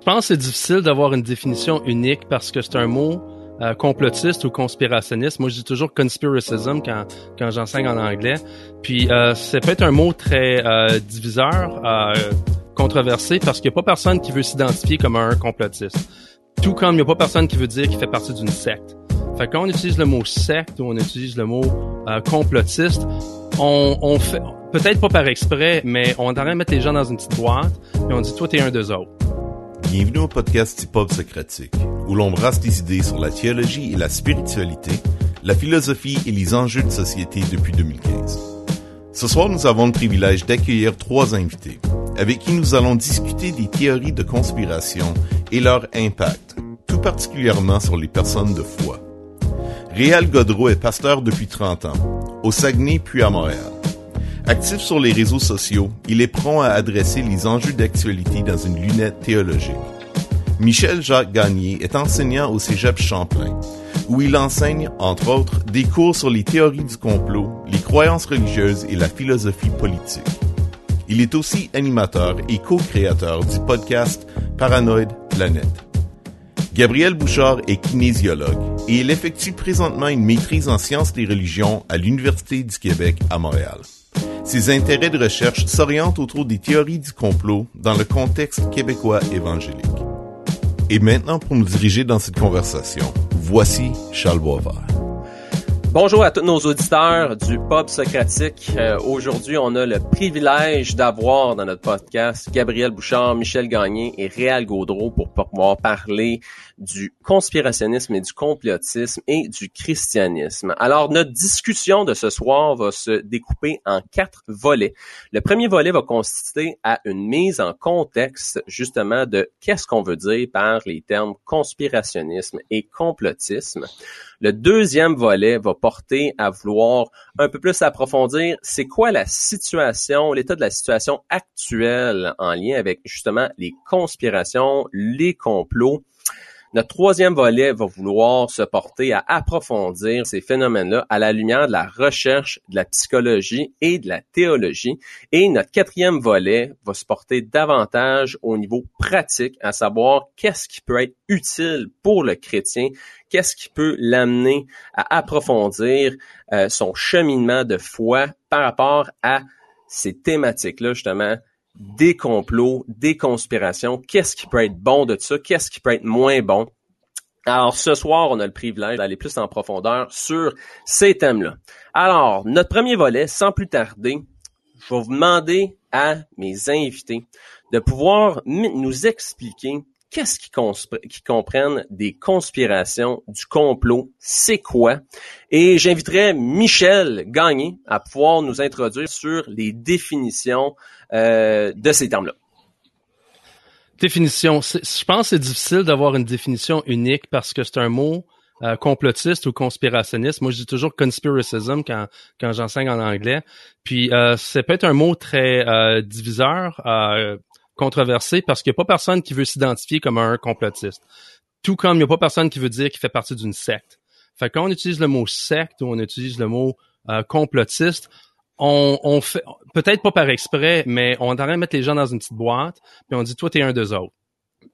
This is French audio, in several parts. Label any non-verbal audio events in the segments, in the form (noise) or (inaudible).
Je pense que c'est difficile d'avoir une définition unique parce que c'est un mot euh, complotiste ou conspirationniste. Moi, je dis toujours conspiracism quand, quand j'enseigne en anglais. Puis, euh, c'est peut-être un mot très euh, diviseur, euh, controversé, parce qu'il n'y a pas personne qui veut s'identifier comme un complotiste. Tout comme il n'y a pas personne qui veut dire qu'il fait partie d'une secte. Fait quand on utilise le mot secte ou on utilise le mot euh, complotiste, on, on fait peut-être pas par exprès, mais on est en train de mettre les gens dans une petite boîte et on dit toi t'es un d'eux autres. Bienvenue au podcast Hip-Hop Socratique, où l'on brasse des idées sur la théologie et la spiritualité, la philosophie et les enjeux de société depuis 2015. Ce soir, nous avons le privilège d'accueillir trois invités, avec qui nous allons discuter des théories de conspiration et leur impact, tout particulièrement sur les personnes de foi. Réal Godreau est pasteur depuis 30 ans, au Saguenay puis à Montréal. Actif sur les réseaux sociaux, il est prompt à adresser les enjeux d'actualité dans une lunette théologique. Michel Jacques Gagné est enseignant au Cégep Champlain, où il enseigne, entre autres, des cours sur les théories du complot, les croyances religieuses et la philosophie politique. Il est aussi animateur et co-créateur du podcast Paranoid Planète. Gabriel Bouchard est kinésiologue et il effectue présentement une maîtrise en sciences des religions à l'Université du Québec à Montréal. Ses intérêts de recherche s'orientent autour des théories du complot dans le contexte québécois évangélique. Et maintenant, pour nous diriger dans cette conversation, voici Charles Boisvert. Bonjour à tous nos auditeurs du Pop Socratique. Euh, Aujourd'hui, on a le privilège d'avoir dans notre podcast Gabriel Bouchard, Michel Gagné et Réal Gaudreau pour pouvoir parler du conspirationnisme et du complotisme et du christianisme. Alors, notre discussion de ce soir va se découper en quatre volets. Le premier volet va consister à une mise en contexte justement de qu'est-ce qu'on veut dire par les termes conspirationnisme et complotisme. Le deuxième volet va porter à vouloir un peu plus approfondir c'est quoi la situation, l'état de la situation actuelle en lien avec justement les conspirations, les complots. Notre troisième volet va vouloir se porter à approfondir ces phénomènes-là à la lumière de la recherche, de la psychologie et de la théologie. Et notre quatrième volet va se porter davantage au niveau pratique, à savoir qu'est-ce qui peut être utile pour le chrétien, qu'est-ce qui peut l'amener à approfondir euh, son cheminement de foi par rapport à ces thématiques-là, justement, des complots, des conspirations, qu'est-ce qui peut être bon de ça, qu'est-ce qui peut être moins bon? Alors ce soir, on a le privilège d'aller plus en profondeur sur ces thèmes-là. Alors, notre premier volet, sans plus tarder, je vais vous demander à mes invités de pouvoir nous expliquer qu'est-ce qui comprennent des conspirations, du complot, c'est quoi? Et j'inviterai Michel Gagné à pouvoir nous introduire sur les définitions euh, de ces termes-là. Définition. Je pense que c'est difficile d'avoir une définition unique parce que c'est un mot euh, complotiste ou conspirationniste. Moi, je dis toujours conspiracism quand, quand j'enseigne en anglais. Puis, euh, c'est peut-être un mot très euh, diviseur, euh, controversé, parce qu'il n'y a pas personne qui veut s'identifier comme un complotiste. Tout comme il n'y a pas personne qui veut dire qu'il fait partie d'une secte. Fait on utilise le mot secte ou on utilise le mot euh, complotiste, on, fait peut-être pas par exprès, mais on est de mettre les gens dans une petite boîte, puis on dit toi t'es un d'eux autres.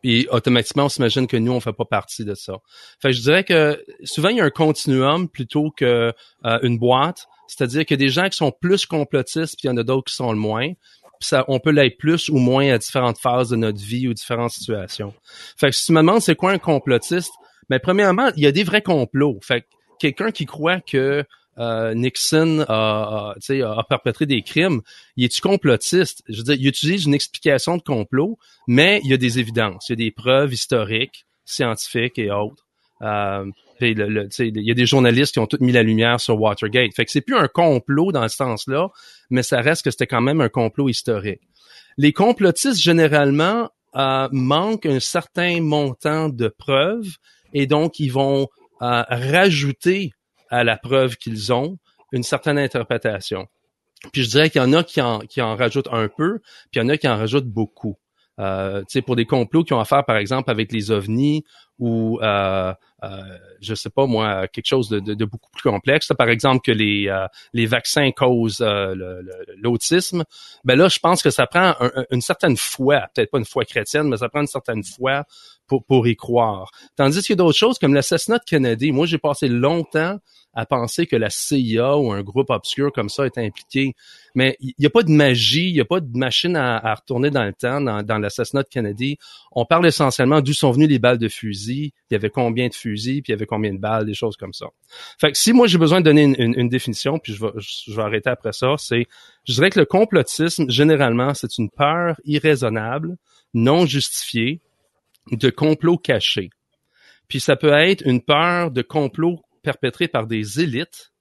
Puis automatiquement on s'imagine que nous on fait pas partie de ça. Fait que je dirais que souvent il y a un continuum plutôt que euh, boîte, c'est-à-dire qu'il y a des gens qui sont plus complotistes, puis il y en a d'autres qui sont le moins. Ça, on peut l'être plus ou moins à différentes phases de notre vie ou différentes situations. Fait que si tu me demandes c'est quoi un complotiste, mais premièrement, il y a des vrais complots. Fait que quelqu'un qui croit que euh, Nixon a, a, a, perpétré des crimes, il est-tu complotiste? Je veux dire, il utilise une explication de complot, mais il y a des évidences, il y a des preuves historiques, scientifiques et autres. Euh, il y a des journalistes qui ont toutes mis la lumière sur Watergate. Fait que c'est plus un complot dans ce sens-là, mais ça reste que c'était quand même un complot historique. Les complotistes, généralement, euh, manquent un certain montant de preuves et donc ils vont euh, rajouter à la preuve qu'ils ont une certaine interprétation. Puis je dirais qu'il y en a qui en, rajoutent un peu, puis il y en a qui en rajoutent beaucoup. Euh, pour des complots qui ont à faire, par exemple, avec les ovnis ou euh, euh, je sais pas moi quelque chose de, de, de beaucoup plus complexe. Par exemple que les euh, les vaccins causent euh, l'autisme. Ben là, je pense que ça prend une certaine foi, peut-être pas une foi chrétienne, mais ça prend une certaine foi pour, pour y croire. Tandis qu'il y a d'autres choses comme l'assassinat de Kennedy. Moi, j'ai passé longtemps à penser que la CIA ou un groupe obscur comme ça est impliqué. Mais il n'y a pas de magie, il n'y a pas de machine à, retourner dans le temps dans, l'assassinat de Kennedy. On parle essentiellement d'où sont venues les balles de fusil, il y avait combien de fusils, puis il y avait combien de balles, des choses comme ça. Fait que si moi j'ai besoin de donner une, définition, puis je vais, arrêter après ça, c'est, je dirais que le complotisme, généralement, c'est une peur irraisonnable, non justifiée, de complot caché. Puis ça peut être une peur de complot perpétrés par des élites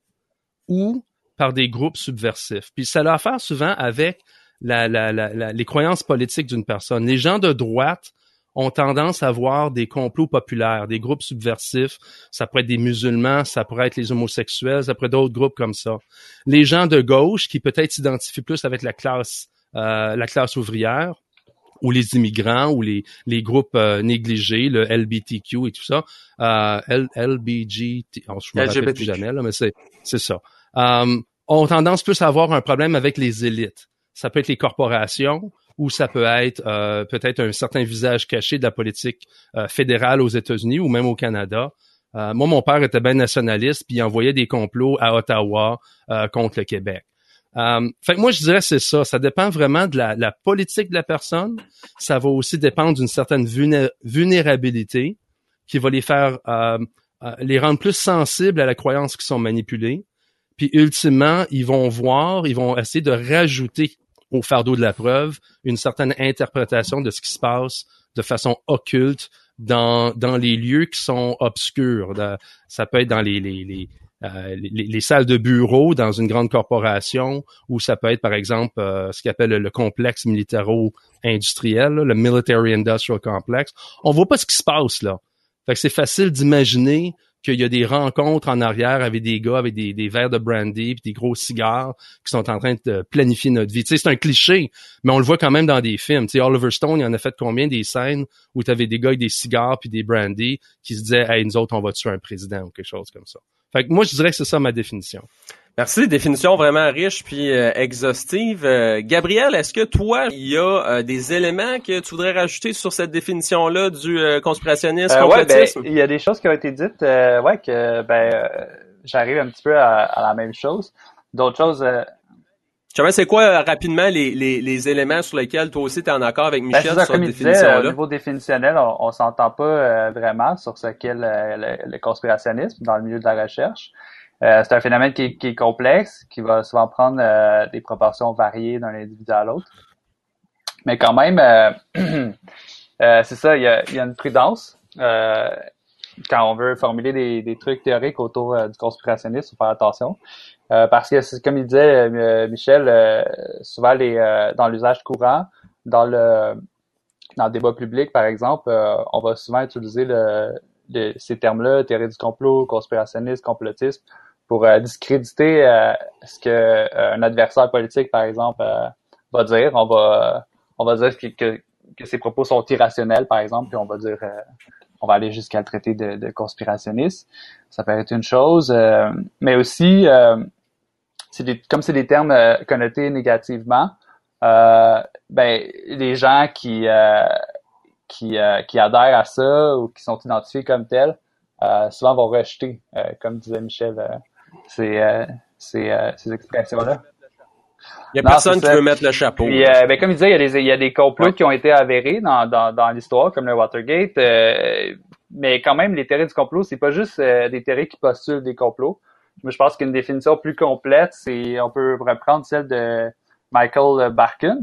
ou par des groupes subversifs. Puis ça a affaire souvent avec les croyances politiques d'une personne. Les gens de droite ont tendance à voir des complots populaires, des groupes subversifs. Ça pourrait être des musulmans, ça pourrait être les homosexuels, ça pourrait être d'autres groupes comme ça. Les gens de gauche qui peut-être s'identifient plus avec la classe, euh, la classe ouvrière, ou les immigrants ou les, les groupes euh, négligés, le LBTQ et tout ça, euh, L, LBG, oh, je me rappelle plus jamais, là, mais c'est, c'est ça, euh, ont tendance plus à avoir un problème avec les élites. Ça peut être les corporations ou ça peut être euh, peut-être un certain visage caché de la politique euh, fédérale aux États-Unis ou même au Canada. moi, mon père était bien nationaliste, puis il envoyait des complots à Ottawa contre le Québec. Euh, fait que moi, je dirais c'est ça. Ça dépend vraiment de la, politique de la personne. Ça va aussi dépendre d'une certaine vulnérabilité qui va les faire euh, euh, les rendre plus sensibles à la croyance qui sont manipulées. Puis ultimement, ils vont voir, ils vont essayer de rajouter au fardeau de la preuve une certaine interprétation de ce qui se passe de façon occulte dans, dans les lieux qui sont obscurs. ça peut être dans les, les, les, euh, les, salles de bureau dans une grande corporation, ou ça peut être par exemple euh, ce qu'on appelle le, complexe militaro-industriel, le Military Industrial Complex. On voit pas ce qui se passe là. Fait que c'est facile d'imaginer qu'il y a des rencontres en arrière avec des gars avec des, verres de brandy puis des gros cigares qui sont en train de planifier notre vie. Tu sais, c'est un cliché, mais on le voit quand même dans des films. Tu sais, Oliver Stone, il en a fait combien des scènes où tu avais des gars avec des cigares puis des brandy qui se disaient Hey, nous autres, on va tuer un président ou quelque chose comme ça. Fait que moi, je dirais que c'est ça ma définition. Merci, définition vraiment riche puis euh, exhaustive. Euh, Gabriel, est-ce que toi, il y a euh, des éléments que tu voudrais rajouter sur cette définition-là du conspirationnisme, complotisme? Ouais, ben, il y a des choses qui ont été dites, ouais, que ben j'arrive un petit peu à, la même chose. D'autres choses, sais c'est quoi rapidement les, les, les, éléments sur lesquels toi aussi tu es en accord avec ben, Michel sur cette définition-là? Au niveau définitionnel, on, on s'entend pas vraiment sur ce qu'est le, le, conspirationnisme dans le milieu de la recherche. Euh, c'est un phénomène qui, est complexe, qui va souvent prendre euh, des proportions variées d'un individu à l'autre. Mais quand même, euh, (clears throat) c'est ça, il y a, une prudence. quand on veut formuler des, trucs théoriques autour du conspirationnisme, il faut faire attention. parce que, comme il disait Michel, souvent les, dans l'usage courant, dans le dans le débat public, par exemple, on va souvent utiliser ces termes-là, théorie du complot, conspirationnisme, complotisme, pour euh, discréditer euh, ce que euh, un adversaire politique, par exemple, va dire. On va on va dire que, que, que, ses propos sont irrationnels, par exemple, puis on va dire on va aller jusqu'à le traiter de, de, conspirationniste. Ça peut être une chose, mais aussi des, comme c'est des termes connotés négativement, ben les gens qui qui, qui adhèrent à ça ou qui sont identifiés comme tels, souvent vont rejeter, comme disait Michel, c'est euh, euh, ces expressions-là. Il n'y a personne qui veut mettre le chapeau. Euh, ben, comme il disait, il y a des, il y a des complots qui ont été avérés dans, dans, dans l'histoire, comme le Watergate. mais quand même, les théories du complot, c'est pas juste des théories qui postulent des complots. Mais je pense qu'une définition plus complète, c'est on peut reprendre celle de Michael Barkin.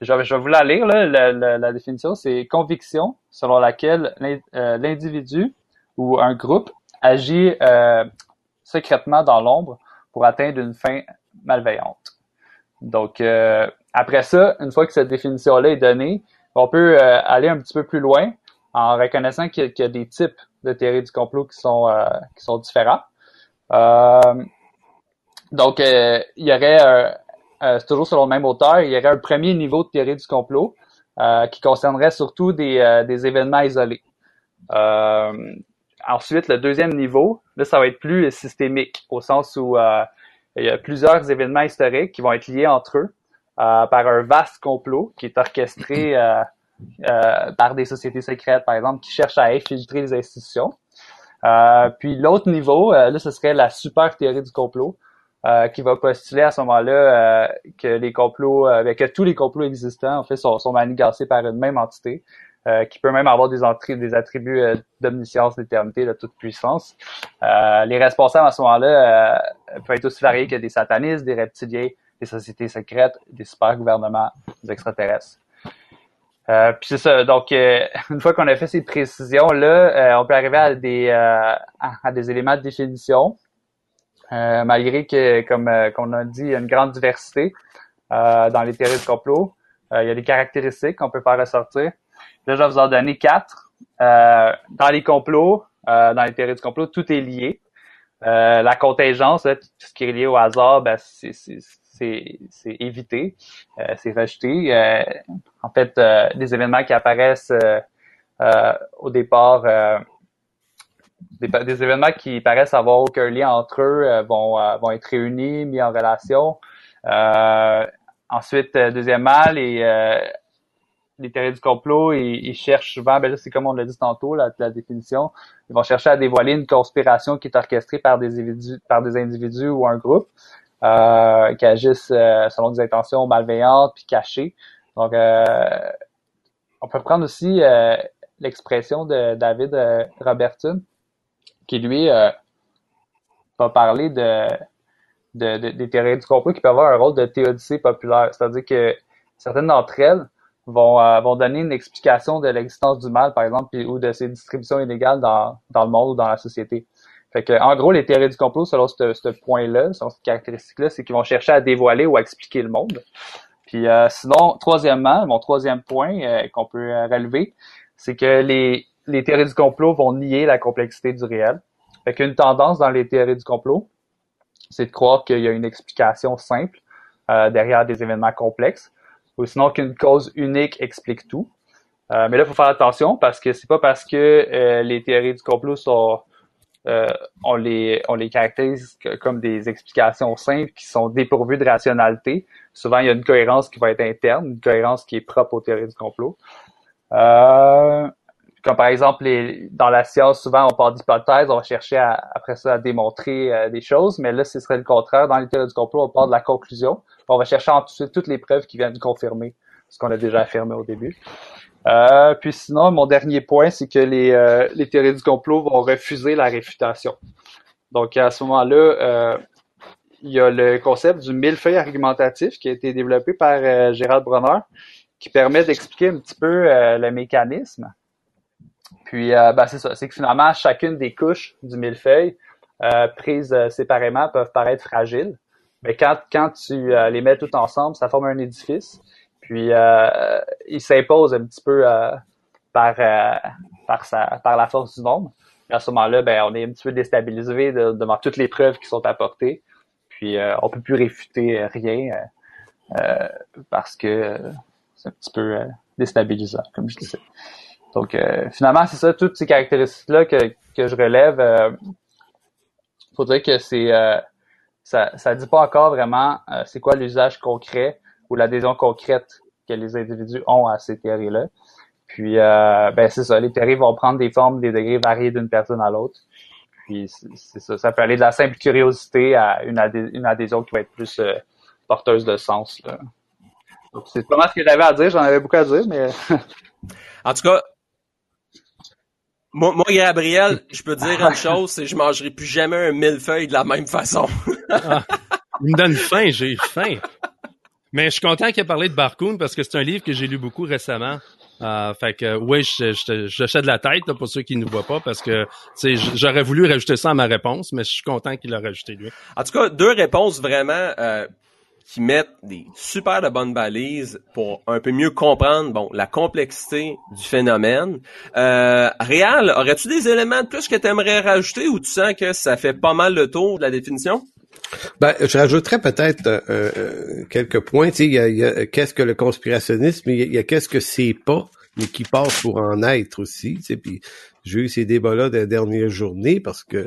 Je, vais, je vais vous la lire, là, la, la définition. C'est conviction selon laquelle l'individu ou un groupe agit euh, secrètement dans l'ombre pour atteindre une fin malveillante. Donc, euh, après ça, une fois que cette définition-là est donnée, on peut euh, aller un petit peu plus loin en reconnaissant qu'il y, a des types de théories du complot qui sont, euh, qui sont différents. donc, il y aurait, c'est toujours selon le même auteur, il y aurait un premier niveau de théorie du complot qui concernerait surtout des, des événements isolés. Ensuite, le deuxième niveau, là, ça va être plus systémique, au sens où il y a plusieurs événements historiques qui vont être liés entre eux par un vaste complot qui est orchestré (clears throat) par des sociétés secrètes, par exemple, qui cherchent à infiltrer les institutions. Euh, puis l'autre niveau, euh, là, ce serait la super théorie du complot, euh, qui va postuler à ce moment-là que les complots, ben, que tous les complots existants, en fait, sont, sont manigancés par une même entité, qui peut même avoir des, attributs d'omniscience, d'éternité, de toute puissance. les responsables à ce moment-là peuvent être aussi variés que des satanistes, des reptiliens, des sociétés secrètes, des super gouvernements, des extraterrestres. Euh, puis c'est ça. Donc, euh, (laughs) une fois qu'on a fait ces précisions-là, euh, on peut arriver à des, à des éléments de définition, malgré que, comme qu'on a dit, il y a une grande diversité dans les théories de complot. il y a des caractéristiques qu'on peut faire ressortir. Là, je vais vous en donner quatre. dans les complots, dans les théories de complot, tout est lié. la contingence, tout ce qui est lié au hasard, ben, c'est évité, euh, c'est rejeté. Euh, en fait, euh, des événements qui apparaissent au départ, des, événements qui paraissent avoir aucun lien entre eux vont, vont être réunis, mis en relation. ensuite, deuxièmement, les, les théories du complot, ils, cherchent souvent, ben là, c'est comme on l'a dit tantôt, la, la, définition, ils vont chercher à dévoiler une conspiration qui est orchestrée par des individus, par des individus ou un groupe euh, qui agissent euh, selon des intentions malveillantes puis cachées. Donc, euh, on peut prendre aussi l'expression de David Robertson, qui lui va parler de, de, des théories du complot qui peuvent avoir un rôle de théodicée populaire. C'est-à-dire que certaines d'entre elles vont, vont donner une explication de l'existence du mal, par exemple, ou de ses distributions illégales dans, dans le monde ou dans la société. Fait que, en gros, les théories du complot, selon ce, point-là, selon cette caractéristique-là, c'est qu'ils vont chercher à dévoiler ou à expliquer le monde. Puis euh, sinon, troisièmement, mon troisième point euh, qu'on peut euh, relever, c'est que les, les théories du complot vont nier la complexité du réel. Fait qu'une tendance dans les théories du complot, c'est de croire qu'il y a une explication simple derrière des événements complexes, ou sinon qu'une cause unique explique tout. mais là, il faut faire attention parce que c'est pas parce que les théories du complot sont euh, on les on les caractérise comme des explications simples qui sont dépourvues de rationalité. Souvent, il y a une cohérence qui va être interne, une cohérence qui est propre aux théories du complot. Euh, comme par exemple, les, dans la science, souvent on part d'hypothèses, on va chercher après ça à démontrer euh, des choses, mais là, ce serait le contraire. Dans les théories du complot, on part de la conclusion. On va chercher ensuite toutes les preuves qui viennent confirmer ce qu'on a déjà affirmé au début. Euh, puis sinon, mon dernier point, c'est que les, euh, les théories du complot vont refuser la réfutation. Donc à ce moment-là, euh, il y a le concept du millefeuille argumentatif qui a été développé par euh, Gérald Bronner, qui permet d'expliquer un petit peu le mécanisme. Puis ben, c'est ça, c'est que finalement, chacune des couches du millefeuille prises séparément peuvent paraître fragiles. Mais quand, quand tu les mets toutes ensemble, ça forme un édifice. Puis euh, il s'impose un petit peu euh, par euh, par sa par la force du nombre. Et à ce moment-là, ben on est un petit peu déstabilisé devant toutes les preuves qui sont apportées. Puis on peut plus réfuter rien parce que c'est un petit peu déstabilisant, comme je disais. Donc finalement, c'est ça, toutes ces caractéristiques-là que, que je relève. Il faut dire que c'est ça ça dit pas encore vraiment c'est quoi l'usage concret ou l'adhésion concrète que les individus ont à ces théories-là. Puis, euh, ben c'est ça, les théories vont prendre des formes, des degrés variés d'une personne à l'autre. Puis, c'est ça, ça peut aller de la simple curiosité à une, adhésion qui va être plus euh, porteuse de sens. C'est pas mal ce que j'avais à dire, j'en avais beaucoup à dire, mais... (laughs) en tout cas, moi, moi, Gabriel, (laughs) je peux dire une chose, c'est que je mangerai plus jamais un millefeuille de la même façon. ah, il me donne faim, j'ai faim. Mais je suis content qu'il ait parlé de Barcoon parce que c'est un livre que j'ai lu beaucoup récemment. Euh, fait que oui, je, je, de la tête pour ceux qui ne voient pas parce que j'aurais voulu rajouter ça à ma réponse, mais je suis content qu'il l'a rajouté lui. En tout cas, deux réponses vraiment euh, qui mettent des super de bonnes balises pour un peu mieux comprendre bon la complexité du phénomène. Euh, Réal, aurais-tu des éléments de plus que tu aimerais rajouter ou tu sens que ça fait pas mal le tour de la définition? Ben, je rajouterais peut-être euh, euh, quelques points. Tu sais, il y a, qu'est-ce que le conspirationnisme, il y a, qu'est-ce que c'est pas, mais qui passe pour en être aussi. Tu sais, puis j'ai eu ces débats-là des dernières journées parce que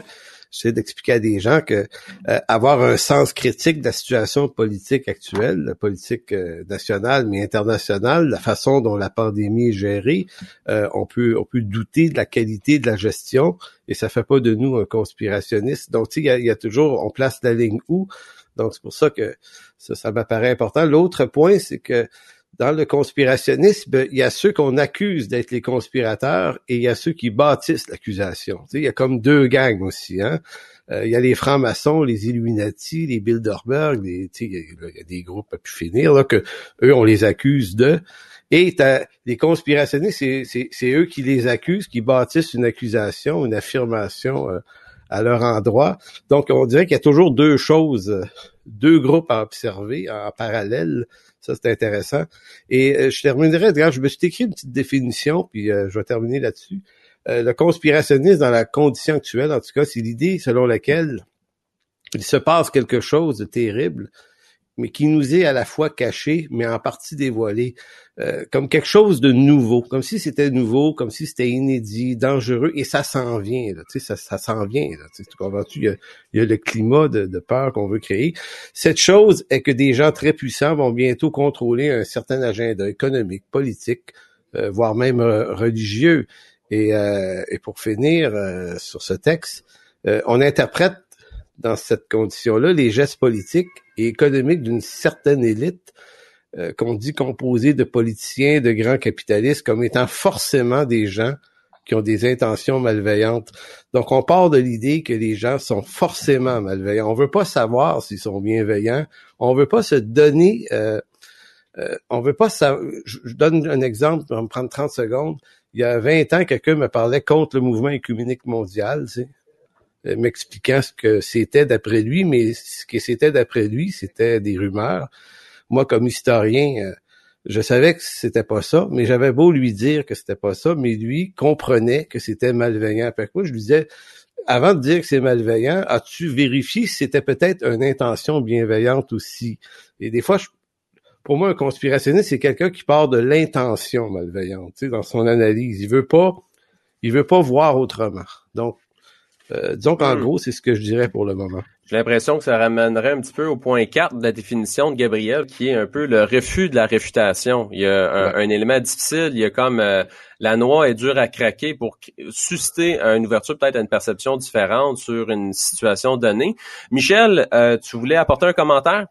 j'essaie d'expliquer à des gens que euh, avoir un sens critique de la situation politique actuelle, la politique euh, nationale mais internationale, la façon dont la pandémie est gérée, euh, on peut on peut douter de la qualité de la gestion et ça fait pas de nous un conspirationniste. Donc il y a, y a toujours on place la ligne où. Donc c'est pour ça que ça, ça m'apparaît important. L'autre point, c'est que dans le conspirationnisme, il y a ceux qu'on accuse d'être les conspirateurs et il y a ceux qui bâtissent l'accusation. il y a comme deux gangs aussi. Hein? Euh, il y a les francs-maçons, les Illuminati, les Bilderberg, les, il y a des groupes à pu finir, là, que eux, on les accuse de. Et les conspirationnistes, c'est eux qui les accusent, qui bâtissent une accusation, une affirmation euh, à leur endroit. Donc, on dirait qu'il y a toujours deux choses, deux groupes à observer en parallèle ça, c'est intéressant. Et euh, je terminerai, je me suis écrit une petite définition, puis euh, je vais terminer là-dessus. Euh, le conspirationnisme dans la condition actuelle, en tout cas, c'est l'idée selon laquelle il se passe quelque chose de terrible, mais qui nous est à la fois caché, mais en partie dévoilé, euh, comme quelque chose de nouveau, comme si c'était nouveau, comme si c'était inédit, dangereux, et ça s'en vient, là, ça, ça s'en vient. Là, tu Il y, a, il y a le climat de, de peur qu'on veut créer. Cette chose est que des gens très puissants vont bientôt contrôler un certain agenda économique, politique, euh, voire même euh, religieux. Et, et pour finir sur ce texte, on interprète dans cette condition-là les gestes politiques et économiques d'une certaine élite euh, qu'on dit composée de politiciens, de grands capitalistes, comme étant forcément des gens qui ont des intentions malveillantes. Donc, on part de l'idée que les gens sont forcément malveillants. On veut pas savoir s'ils sont bienveillants. On veut pas se donner... Euh, euh, on veut pas savoir... Je, donne un exemple, on va me prendre 30 secondes. Il y a 20 ans, quelqu'un me parlait contre le mouvement écuménique mondial, tu sais. Euh, m'expliquant ce que c'était d'après lui, mais ce que c'était d'après lui, c'était des rumeurs. Moi, comme historien, euh, je savais que c'était pas ça, mais j'avais beau lui dire que c'était pas ça, mais lui comprenait que c'était malveillant. Fait moi, je lui disais, avant de dire que c'est malveillant, as-tu vérifié si c'était peut-être une intention bienveillante aussi? Et des fois, pour moi, un conspirationniste, c'est quelqu'un qui part de l'intention malveillante, tu sais, dans son analyse. Il veut pas, il veut pas voir autrement. Donc, euh, disons qu'en hmm. gros, c'est ce que je dirais pour le moment. J'ai l'impression que ça ramènerait un petit peu au point 4 de la définition de Gabriel, qui est un peu le refus de la réfutation. Il y a un, élément difficile, il y a comme euh, la noix est dure à craquer pour susciter une ouverture peut-être à une perception différente sur une situation donnée. Michel, euh, tu voulais apporter un commentaire?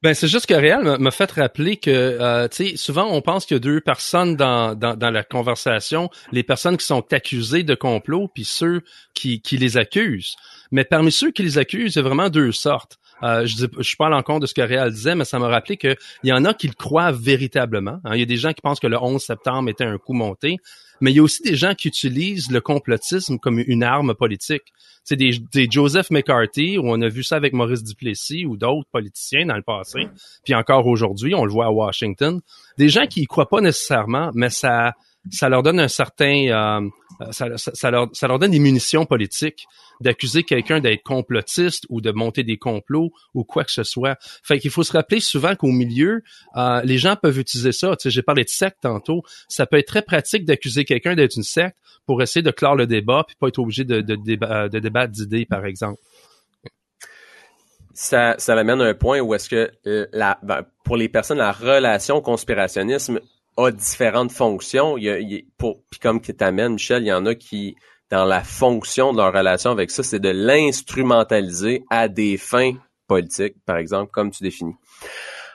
Ben c'est juste que Réal m'a fait rappeler que euh, tu sais souvent on pense qu'il y a deux personnes dans, dans, la conversation, les personnes qui sont accusées de complot puis ceux qui, qui les accusent. Mais parmi ceux qui les accusent, il y a vraiment deux sortes. Euh, je, dis, je à l'encontre de ce que Réal disait, mais ça m'a rappelé qu'il y en a qui le croient véritablement. Hein. Il y a des gens qui pensent que le 11 septembre était un coup monté, mais il y a aussi des gens qui utilisent le complotisme comme une arme politique. C'est des, des Joseph McCarthy, où on a vu ça avec Maurice Duplessis ou d'autres politiciens dans le passé, puis encore aujourd'hui, on le voit à Washington. Des gens qui y croient pas nécessairement, mais ça ça leur donne un certain euh, ça, leur, ça leur donne des munitions politiques d'accuser quelqu'un d'être complotiste ou de monter des complots ou quoi que ce soit. Fait qu'il faut se rappeler souvent qu'au milieu, euh, les gens peuvent utiliser ça. Tu sais, j'ai parlé de secte tantôt. Ça peut être très pratique d'accuser quelqu'un d'être une secte pour essayer de clore le débat puis pas être obligé de, de, de, de débattre d'idées, par exemple. Ça, ça à un point où est-ce que euh, la, ben, pour les personnes, la relation conspirationnisme a différentes fonctions. Il y a, il, pour, puis comme qui t'amène, Michel, il y en a qui dans la fonction de leur relation avec ça, c'est de l'instrumentaliser à des fins politiques, par exemple, comme tu définis.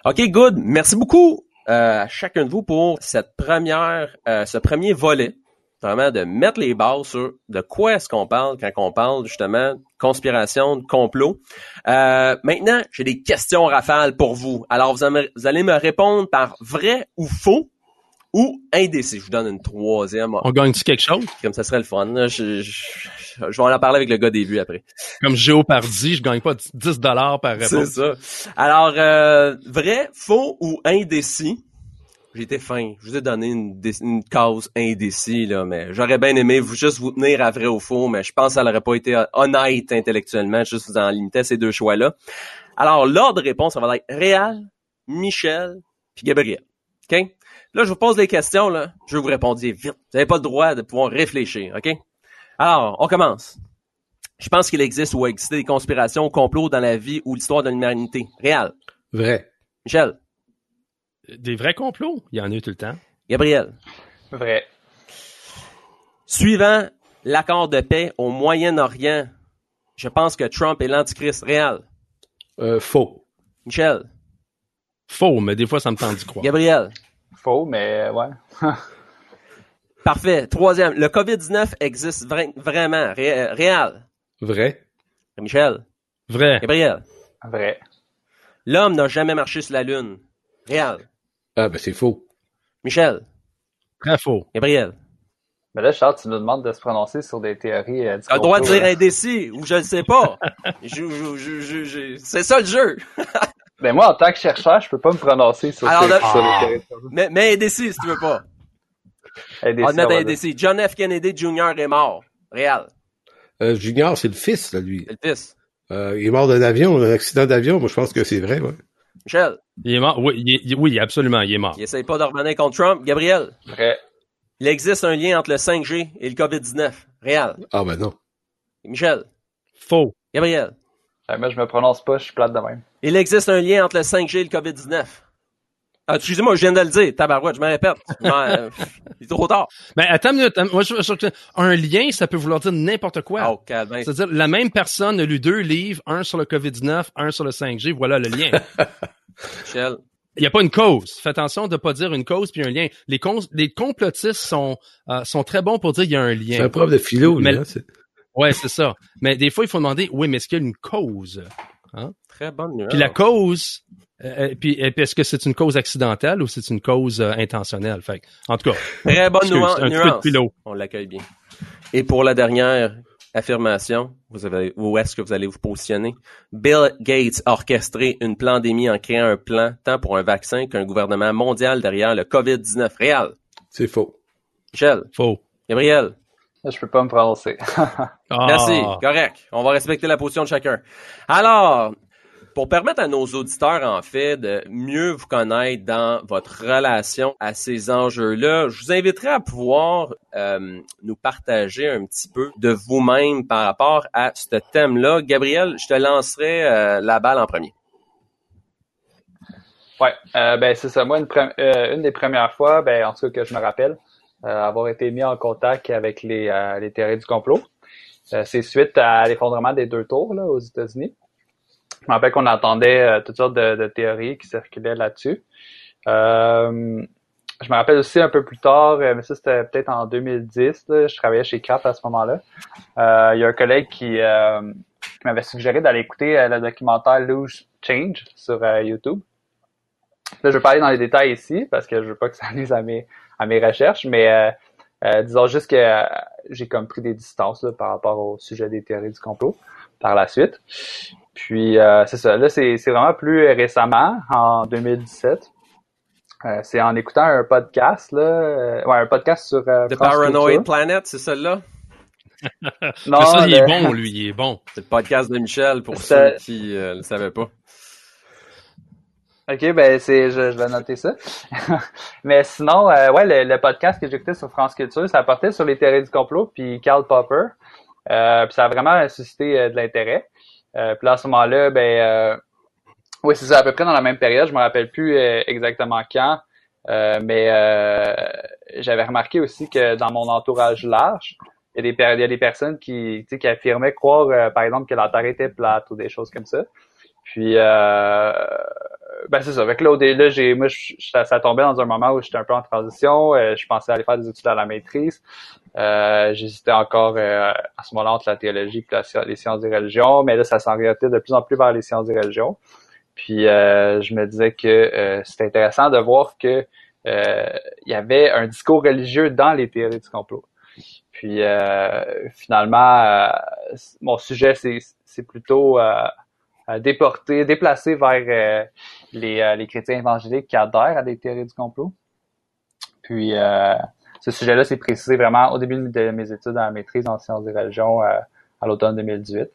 OK, good. Merci beaucoup euh, à chacun de vous pour cette première, euh, ce premier volet, vraiment de mettre les bases sur de quoi est-ce qu'on parle quand on parle justement de conspiration, de complot. Euh, maintenant, j'ai des questions rafales pour vous. Alors, vous allez me répondre par vrai ou faux ou indécis. Je vous donne une troisième. On gagne-tu quelque chose? Comme ça serait le fun. Je, vais en parler avec le gars des vues après. Comme Géopardy, je gagne pas 10 dollars par réponse. C'est ça. Alors, euh, vrai, faux ou indécis? J'étais fin. Je vous ai donné une, une cause indécis, là, mais j'aurais bien aimé vous juste vous tenir à vrai ou faux, mais je pense que ça n'aurait pas été honnête intellectuellement, juste vous en limiter ces deux choix-là. Alors, l'ordre de réponse, ça va être Réal, Michel, puis Gabriel. OK? Là, je vous pose des questions, là. Je veux que vous répondiez vite. Vous n'avez pas le droit de pouvoir réfléchir, OK? Alors, on commence. Je pense qu'il existe ou a existé des conspirations, complots dans la vie ou l'histoire de l'humanité. Réal. Vrai. Michel. Des vrais complots, il y en a eu tout le temps. Gabriel. Vrai. Suivant l'accord de paix au Moyen-Orient, je pense que Trump est l'antichrist réel. Euh, faux. Michel. Faux, mais des fois, ça me tente d'y croire. Gabriel. Faux, mais ouais. (laughs) Parfait. Troisième. Le COVID-19 existe vra- vraiment. Ré- réel. Vrai. Michel. Vrai. Gabriel. Vrai. L'homme n'a jamais marché sur la Lune. Réel. Ah, ben c'est faux. Michel. Très faux. Gabriel. Mais là, Charles, tu nous demandes de se prononcer sur des théories euh, du T'as le droit de dire hein. indécis ou je le sais pas. (laughs) Je- je- je- je- je- C'est ça le jeu. (laughs) Ben moi, en tant que chercheur, je peux pas me prononcer sur, Alors, ces- le- sur les Ah. Mais, mais indécis si tu veux pas. Indécis, On va te mettre on indécis. John F. Kennedy Jr. est mort. Réel. Euh, Junior, c'est le fils, là, lui. C'est le fils. Euh, il est mort d'un avion, d'un accident d'avion. Moi, je pense que c'est vrai, ouais. Michel. Il est mort. Oui, il est- il- oui, absolument, il est mort. Il essaye pas de revenir contre Trump. Gabriel. Vrai. Il existe un lien entre le 5G et le COVID-19. Réel. Ah, ben non. Michel. Faux. Gabriel. Moi, je me prononce pas, je suis plate de même. Il existe un lien entre le 5G et le COVID-19. Ah, excusez-moi, je viens de le dire. Tabarouette, je me répète. Non, (laughs) euh, il est trop tard. Mais attends une minute. Moi, je, je- un lien, ça peut vouloir dire n'importe quoi. Oh, calme. C'est-à-dire, la même personne a lu deux livres, un sur le COVID-19, un sur le 5G. Voilà le lien. (laughs) Michel. Il n'y a pas une cause. Fais attention de ne pas dire une cause puis un lien. Les, cons- les complotistes sont, euh, sont très bons pour dire qu'il y a un C'est lien. un prof de philo, Mais- c'est- Ouais, c'est ça. Mais des fois, il faut demander, oui, mais est-ce qu'il y a une cause? Très bonne nuance. Puis la cause, euh, euh, puis, et puis est-ce que c'est une cause accidentelle ou c'est une cause euh, intentionnelle? Fait en tout cas, Très bonne excuse, nuance. un de. On l'accueille bien. Et pour la dernière affirmation, vous avez, où est-ce que vous allez vous positionner? Bill Gates a orchestré une pandémie en créant un plan tant pour un vaccin qu'un gouvernement mondial derrière le COVID-19. Réal? c'est faux. Michel? faux. Gabriel? Je peux pas me prononcer. (laughs) Ah. Merci. Correct. On va respecter la position de chacun. Alors, pour permettre à nos auditeurs, en fait, de mieux vous connaître dans votre relation à ces enjeux-là, je vous inviterai à pouvoir euh, nous partager un petit peu de vous-même par rapport à ce thème-là. Gabriel, je te lancerai euh, la balle en premier. Ouais, euh, ben c'est ça. Moi, une, pre- euh, une des premières fois, ben en tout cas que je me rappelle, euh, avoir été mis en contact avec les, euh, les théories du complot. Euh, c'est suite à l'effondrement des deux tours là, aux États-Unis. Je me rappelle qu'on entendait euh, toutes sortes de, théories qui circulaient là-dessus. Euh, je me rappelle aussi un peu plus tard, euh, mais ça c'était peut-être en 2010, là, je travaillais chez Cap à ce moment-là. Euh, il y a un collègue qui, euh, qui m'avait suggéré d'aller écouter euh, le documentaire Loose Change sur euh, YouTube. Là, je vais pas aller dans les détails ici parce que je veux pas que ça (laughs) nuise à mes, à mes recherches, mais euh, euh, disons juste que euh, j'ai comme pris des distances là, par rapport au sujet des théories du complot par la suite. Puis euh, c'est ça, là c'est c'est vraiment plus récemment, en 2017. Euh, c'est en écoutant un podcast là, euh, ouais un podcast sur euh, The France Paranoid Culture. Planet, c'est celle-là? (laughs) Non, Mais ça, il est bon, lui, il est bon. C'est le podcast de Michel pour ceux qui euh, le savaient pas. Ok, ben c'est, je, je vais noter ça. (laughs) Mais sinon, euh, ouais, le, le podcast que j'écoutais sur France Culture, ça portait sur les théories du complot, puis Karl Popper. Euh, puis ça a vraiment suscité euh, de l'intérêt. Euh, puis là, à ce moment-là, ben, euh, oui, c'est à peu près dans la même période. Je me rappelle plus exactement quand, mais j'avais remarqué aussi que dans mon entourage large, il y a des, il y a des personnes qui, qui affirmaient croire, par exemple, que la Terre était plate ou des choses comme ça. Puis, euh, ben c'est ça. Que là, là, j'ai, moi, je- ça, ça tombait dans un moment où j'étais un peu en transition. euh, je pensais aller faire des études à la maîtrise. Euh, j'hésitais encore euh, à ce moment-là entre la théologie et les sciences des religions, mais là, ça s'orientait de plus en plus vers les sciences des religions. Puis, euh, je me disais que euh, c'était intéressant de voir que il y avait un discours religieux dans les théories du complot. Puis, finalement, mon sujet, c'est plutôt euh, euh, déporté, déplacé vers euh, les, euh, les chrétiens évangéliques qui adhèrent à des théories du complot. Puis ce sujet-là s'est précisé vraiment au début de mes études en maîtrise en sciences des religions à l'automne 2018.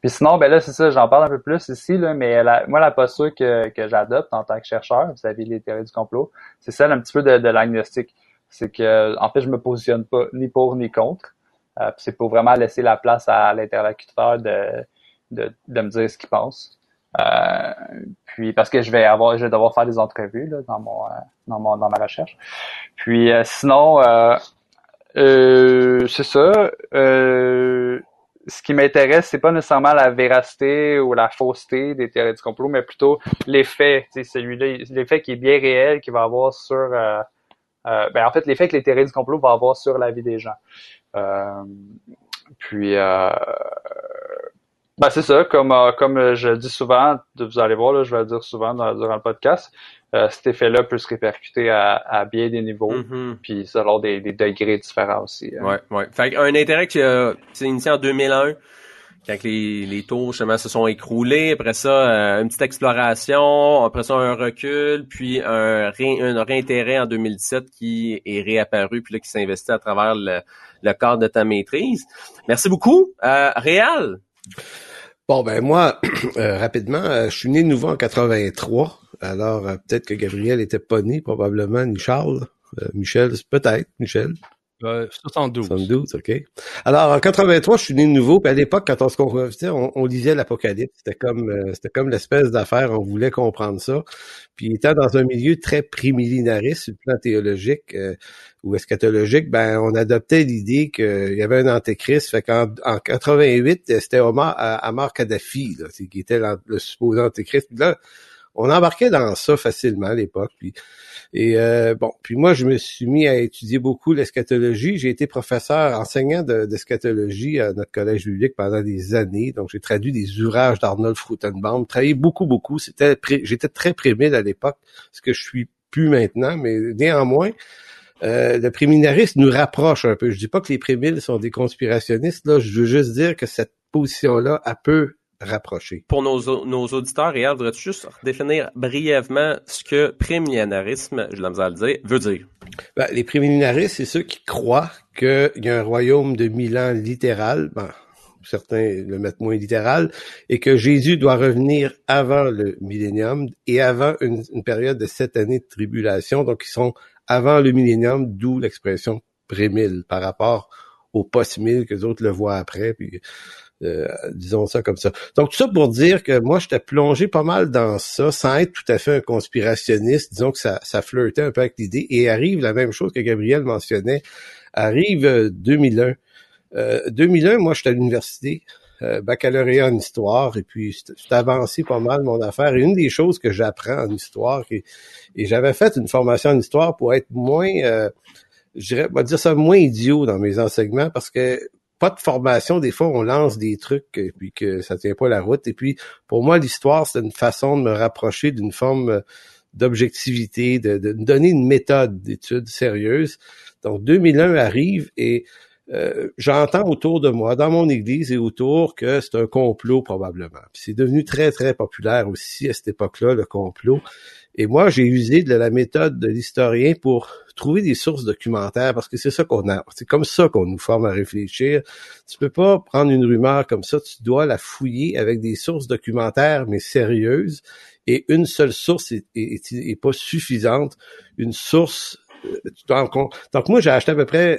puis sinon, ben là, c'est ça, j'en parle un peu plus ici, là, mais moi, la posture que, que j'adopte en tant que chercheur vis-à-vis des théories du complot, c'est celle un petit peu de, de l'agnostic. C'est que, en fait, je me positionne pas ni pour ni contre. Euh, c'est pour vraiment laisser la place à l'interlocuteur de, de, de me dire ce qu'il pense. Euh, puis parce que je vais avoir, je vais devoir faire des entrevues là, dans mon, euh, dans mon, dans ma recherche. Puis euh, sinon, c'est ça. ce qui m'intéresse, c'est pas nécessairement la véracité ou la fausseté des théories du complot, mais plutôt l'effet, celui-là, l'effet qui est bien réel, qui va avoir sur, ben en fait, l'effet que les théories du complot vont avoir sur la vie des gens. puis ben, c'est ça, comme, euh, comme je dis souvent, vous allez voir, là, je vais le dire souvent dans, durant le podcast, euh, cet effet-là peut se répercuter à, à bien des niveaux, mm-hmm. puis selon des, des, degrés différents aussi. Hein. Ouais, ouais. Fait un intérêt qui a initié en 2001, quand les, les taux justement se sont écroulés, après ça, euh, une petite exploration, après ça un recul, puis un, ré, un réintérêt en 2017 qui est réapparu, puis là qui s'investit à travers le, le cadre de ta maîtrise. Merci beaucoup. Euh, Réal, Bon, ben moi, (clears throat) euh, rapidement, euh, je suis né nouveau en 83. Alors, euh, peut-être que Gabriel était pas né, probablement, ni Charles. Michel, peut-être, Michel. 72. 72, OK. Alors, en 83, je suis né de nouveau, puis à l'époque, quand on se on, on lisait l'Apocalypse. C'était comme euh, c'était comme l'espèce d'affaire, on voulait comprendre ça. Puis étant dans un milieu très prémillinariste, sur le plan théologique euh, ou eschatologique, ben on adoptait l'idée qu'il y avait un antéchrist. Fait qu'en en 88, c'était Omar, Amar Kadhafi, là, qui était le supposé antéchrist. On embarquait dans ça facilement à l'époque. Puis et euh, bon, puis moi, je me suis mis à étudier beaucoup l'eschatologie. J'ai été professeur enseignant d'eschatologie à notre collège biblique pendant des années. Donc, j'ai traduit des ouvrages d'Arnold Frutenbaum, travaillé beaucoup, beaucoup. C'était, j'étais très prémile à l'époque, ce que je suis plus maintenant, mais néanmoins, euh, le préminariste nous rapproche un peu. Je dis pas que les prémiles sont des conspirationnistes, là. Je veux juste dire que cette position-là, a peu Pour nos, nos auditeurs, et voudrais-tu juste définir brièvement ce que prémillénarisme, je l'ai à le dire, veut dire? Ben, les prémillénaristes, c'est ceux qui croient qu'il y a un royaume de mille ans littéral, ben, certains le mettent moins littéral, et que Jésus doit revenir avant le millénium et avant une, période de sept années de tribulation, donc ils sont avant le millénium, d'où l'expression prémille par rapport au post-mille que d'autres le voient après. Puis disons ça comme ça. Donc tout ça pour dire que moi j'étais plongé pas mal dans ça sans être tout à fait un conspirationniste. Disons que ça, ça flirtait un peu avec l'idée et arrive la même chose que Gabriel mentionnait. Arrive 2001. Euh, 2001, euh, moi j'étais à l'université. Euh, baccalauréat en histoire et puis c'est avancé pas mal mon affaire. Et une des choses que j'apprends en histoire, et, et j'avais fait une formation en histoire pour être moins, euh, je dirais, on va dire ça, moins idiot dans mes enseignements parce que pas de formation, des fois on lance des trucs et puis que ça tient pas la route. Et puis pour moi, l'histoire, c'est une façon de me rapprocher d'une forme euh, d'objectivité, de, de, donner une méthode d'étude sérieuse. Donc 2001 arrive et euh, j'entends autour de moi, dans mon église et autour, que c'est un complot probablement. c'est devenu très, très populaire aussi à cette époque-là, le complot. Et moi, j'ai usé de la méthode de l'historien pour trouver des sources documentaires parce que c'est ça qu'on a. C'est comme ça qu'on nous forme à réfléchir. Tu peux pas prendre une rumeur comme ça. Tu dois la fouiller avec des sources documentaires, mais sérieuses. Et une seule source est, pas suffisante. Une source, euh, donc, donc moi, j'ai acheté à peu près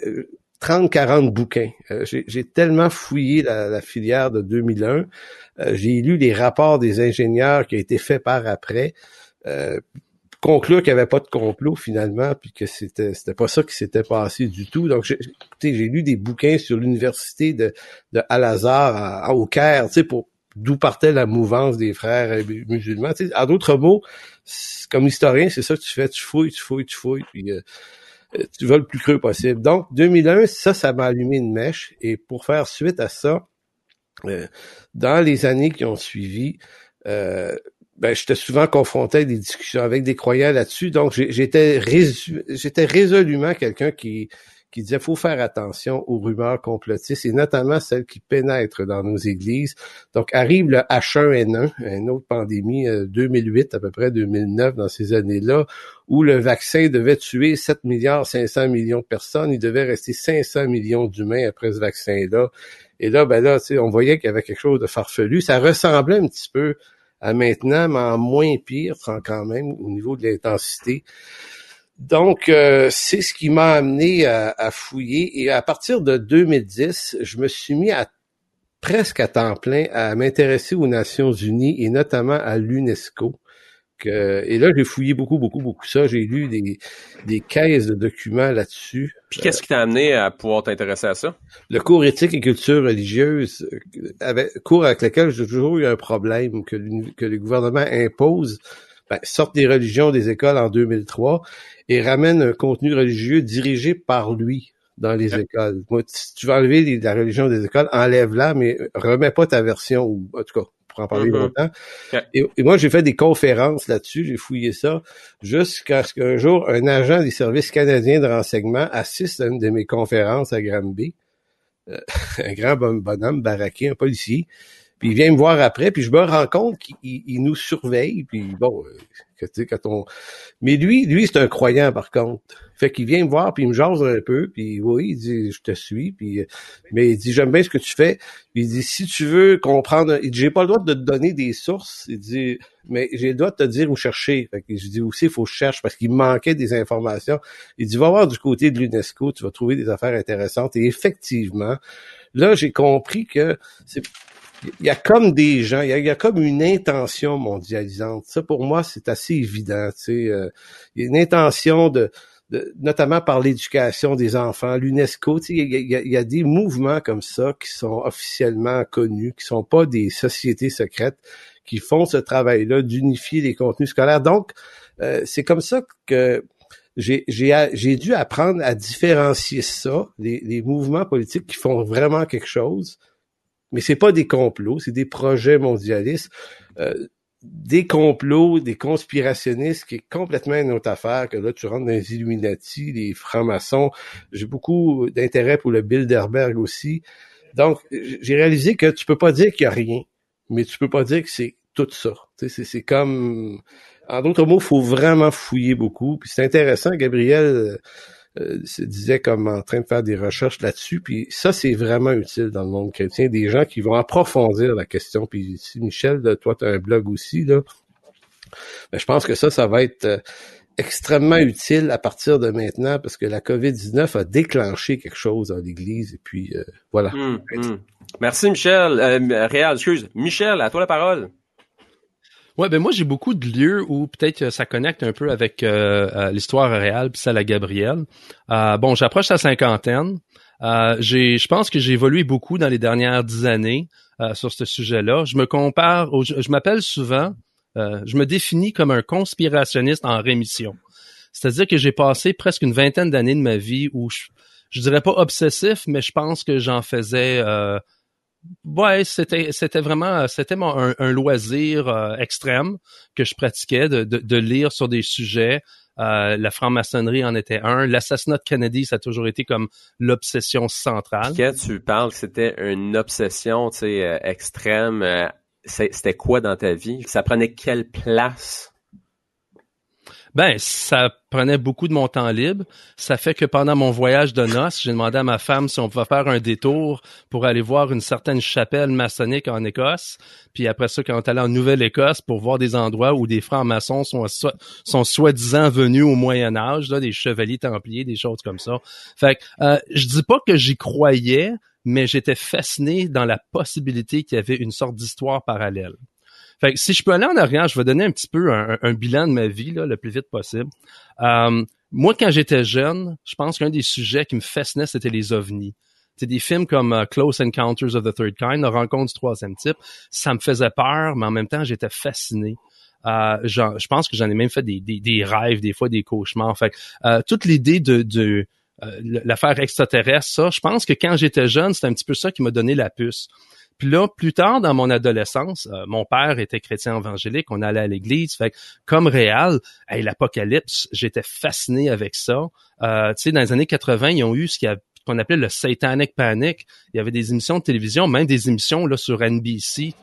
30-40 euh, bouquins. Euh, j'ai tellement fouillé la, filière de 2001. j'ai lu les rapports des ingénieurs qui ont été faits par après euh, conclure qu'il n'y avait pas de complot finalement, puis que c'était c'était pas ça qui s'était passé du tout. Donc, j'ai, écoutez, j'ai lu des bouquins sur l'université de, de Al-Azhar au Caire, tu sais, pour d'où partait la mouvance des frères musulmans. Tu sais, en d'autres mots, comme historien, c'est ça que tu fais, tu fouilles, tu fouilles, tu fouilles, puis euh, tu vas le plus creux possible. Donc, 2001, ça, ça m'a allumé une mèche. Et pour faire suite à ça, euh, dans les années qui ont suivi, euh, ben, j'étais souvent confronté à des discussions avec des croyants là-dessus. Donc, j'étais j'étais résolument quelqu'un qui qui disait faut faire attention aux rumeurs complotistes et notamment celles qui pénètrent dans nos églises. Donc arrive le H1N1, une autre pandémie 2008 euh, à peu près 2009 dans ces années-là où le vaccin devait tuer 7 milliards 500 millions de personnes, il devait rester 500 millions d'humains après ce vaccin-là. Et là ben là, on voyait qu'il y avait quelque chose de farfelu, ça ressemblait un petit peu à maintenant, mais en moins pire quand même au niveau de l'intensité. Donc, euh, c'est ce qui m'a amené à, fouiller. Et à partir de 2010, je me suis mis à presque à temps plein à m'intéresser aux Nations Unies et notamment à l'UNESCO. Et là, j'ai fouillé beaucoup, beaucoup, beaucoup ça. J'ai lu des, des caisses de documents là-dessus. Puis qu'est-ce qui t'a amené à pouvoir t'intéresser à ça? Le cours éthique et culture religieuse, euh, avec, cours avec lequel j'ai toujours eu un problème que, que le gouvernement impose ben, sortent des religions des écoles en 2003 et ramène un contenu religieux dirigé par lui dans les écoles. Moi, si tu veux enlever la religion des écoles, enlève-la, mais remets pas ta version, ou en tout cas, en parler mm-hmm. longtemps. Et, moi, j'ai fait des conférences là-dessus, j'ai fouillé ça, jusqu'à ce qu'un jour, un agent des services canadiens de renseignement assiste à une de mes conférences à Granby. Euh, (laughs) un grand bonhomme baraqué, un policier, puis il vient me voir après, puis je me rends compte qu'il nous surveille, puis bon, euh, tu sais, quand on... Mais lui, lui, c'est un croyant, par contre. Fait qu'il vient me voir, puis il me jase un peu, puis oui, il dit, je te suis, puis... Mais il dit, j'aime bien ce que tu fais. Puis il dit, si tu veux comprendre... Il dit, j'ai pas le droit de te donner des sources. Il dit, mais j'ai le droit de te dire où chercher. Fait que je dis aussi, il faut que je cherche, parce qu'il manquait des informations. Il dit, va voir du côté de l'UNESCO, tu vas trouver des affaires intéressantes. Et effectivement, là, j'ai compris que c'est il y a comme des gens, il y a, comme une intention mondialisante. Ça, pour moi, c'est assez évident. Tu sais, euh, il y a une intention de, notamment par l'éducation des enfants, l'UNESCO. Tu sais, il, y a, des mouvements comme ça qui sont officiellement connus, qui sont pas des sociétés secrètes, qui font ce travail-là d'unifier les contenus scolaires. Donc, euh, c'est comme ça que j'ai dû apprendre à différencier ça, les, les mouvements politiques qui font vraiment quelque chose mais c'est pas des complots, c'est des projets mondialistes. Euh, des complots, des conspirationnistes, qui est complètement une autre affaire que là, tu rentres dans les Illuminati, les francs-maçons. J'ai beaucoup d'intérêt pour le Bilderberg aussi. Donc, j'ai réalisé que tu peux pas dire qu'il y a rien, mais tu peux pas dire que c'est tout ça. C'est comme... En d'autres mots, faut vraiment fouiller beaucoup. Puis c'est intéressant, Gabriel euh, se disait comme en train de faire des recherches là-dessus. Puis ça, c'est vraiment utile dans le monde chrétien, des gens qui vont approfondir la question. Puis si Michel, toi, tu as un blog aussi, là, ben, je pense que ça, ça va être euh, extrêmement utile à partir de maintenant parce que la COVID-19 a déclenché quelque chose dans l'Église. Et puis, euh, voilà. Hum, hum. Merci, Michel. Réal, excuse. Michel, à toi la parole. Ouais, ben moi j'ai beaucoup de lieux où peut-être ça connecte un peu avec euh, euh, l'histoire réelle puis celle à Gabriel. Euh, bon, j'approche la cinquantaine. j'ai, je pense que j'ai évolué beaucoup dans les dernières dix années sur ce sujet-là. Je me compare, je m'appelle souvent, je me définis comme un conspirationniste en rémission. C'est-à-dire que j'ai passé presque une vingtaine d'années de ma vie où je, je dirais pas obsessif, mais je pense que j'en faisais Ouais, c'était vraiment c'était un, loisir euh, extrême que je pratiquais de, lire sur des sujets. Euh, la franc-maçonnerie en était un. L'assassinat de Kennedy, ça a toujours été comme l'obsession centrale. Quand tu parles, c'était une obsession, euh, extrême. c'était quoi dans ta vie? Ça prenait quelle place ben, ça prenait beaucoup de mon temps libre. Ça fait que pendant mon voyage de noces, j'ai demandé à ma femme si on pouvait faire un détour pour aller voir une certaine chapelle maçonnique en Écosse. Puis après ça, quand on est allé en Nouvelle-Écosse pour voir des endroits où des francs-maçons sont, sont soi-disant venus au Moyen Âge, là, des chevaliers templiers, des choses comme ça. Fait que euh, je dis pas que j'y croyais, mais j'étais fasciné dans la possibilité qu'il y avait une sorte d'histoire parallèle. Fait que si je peux aller en arrière, je vais donner un petit peu un, bilan de ma vie là, le plus vite possible. Euh, moi, quand j'étais jeune, je pense qu'un des sujets qui me fascinait, c'était les ovnis. C'est des films comme euh, Close Encounters of the Third Kind, La rencontre du troisième type. Ça me faisait peur, mais en même temps, j'étais fasciné. Euh, je pense que j'en ai même fait des, des, des, rêves, des fois des cauchemars. Fait toute l'idée de, de l'affaire extraterrestre, ça, je pense que quand j'étais jeune, c'était un petit peu ça qui m'a donné la puce. Puis là, plus tard dans mon adolescence, euh, mon père était chrétien évangélique, on allait à l'église, comme réal, hey, l'apocalypse, j'étais fasciné avec ça. Euh, tu sais, dans les années 80, ils ont eu ce qu'on appelait le Satanic Panic. Il y avait des émissions de télévision, même des émissions là sur NBC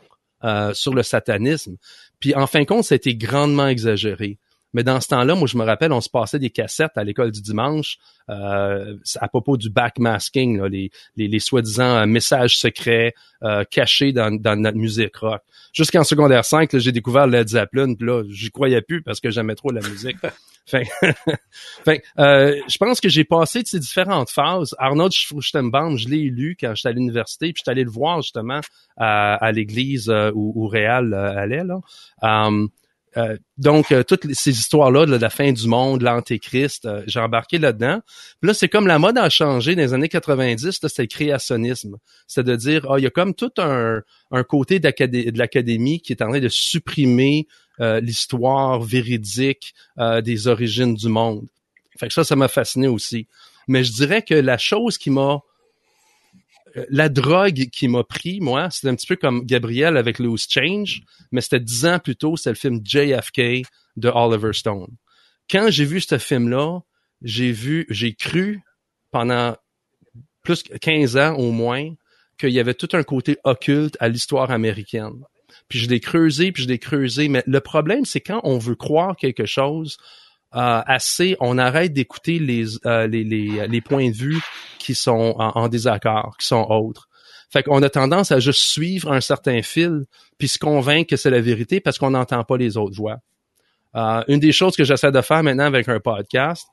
euh, sur le satanisme. Puis en fin de compte, ça a été grandement exagéré. Mais dans ce temps-là, moi, je me rappelle, on se passait des cassettes à l'école du dimanche euh, à propos du backmasking, les, les, les soi-disant euh, messages secrets euh, cachés dans, dans notre musique rock. Jusqu'en secondaire 5, j'ai découvert Led Zeppelin, puis là, j'y croyais plus parce que j'aimais trop la musique. (laughs) Enfin, (laughs) euh, je pense que j'ai passé de ces différentes phases. Arnold Schwarzenbach, je l'ai lu quand j'étais à l'université, puis j'étais allé le voir justement à, à l'église euh, où, où Réal allait. Là. Um, euh, donc, euh, toutes ces histoires-là de la fin du monde, l'antéchrist, euh, j'ai embarqué là-dedans. Puis là, c'est comme la mode a changé dans les années 90, c'est le créationnisme. C'est de dire, ah, il y a comme tout un, un côté de l'académie qui est en train de supprimer l'histoire véridique des origines du monde. Fait que ça, ça m'a fasciné aussi. Mais je dirais que la chose qui m'a la drogue qui m'a pris, moi, c'était un petit peu comme Gabriel avec Loose Change, mais c'était dix ans plus tôt, c'est le film JFK de Oliver Stone. Quand j'ai vu ce film-là, j'ai vu, j'ai cru pendant plus de 15 ans au moins qu'il y avait tout un côté occulte à l'histoire américaine. Puis je l'ai creusé, puis je l'ai creusé. Mais le problème, c'est quand on veut croire quelque chose, euh, assez, on arrête d'écouter euh, les, les, les, points de vue qui sont en, désaccord, qui sont autres. Fait qu'on a tendance à juste suivre un certain fil puis se convaincre que c'est la vérité parce qu'on n'entend pas les autres voix. Euh, une des choses que j'essaie de faire maintenant avec un podcast,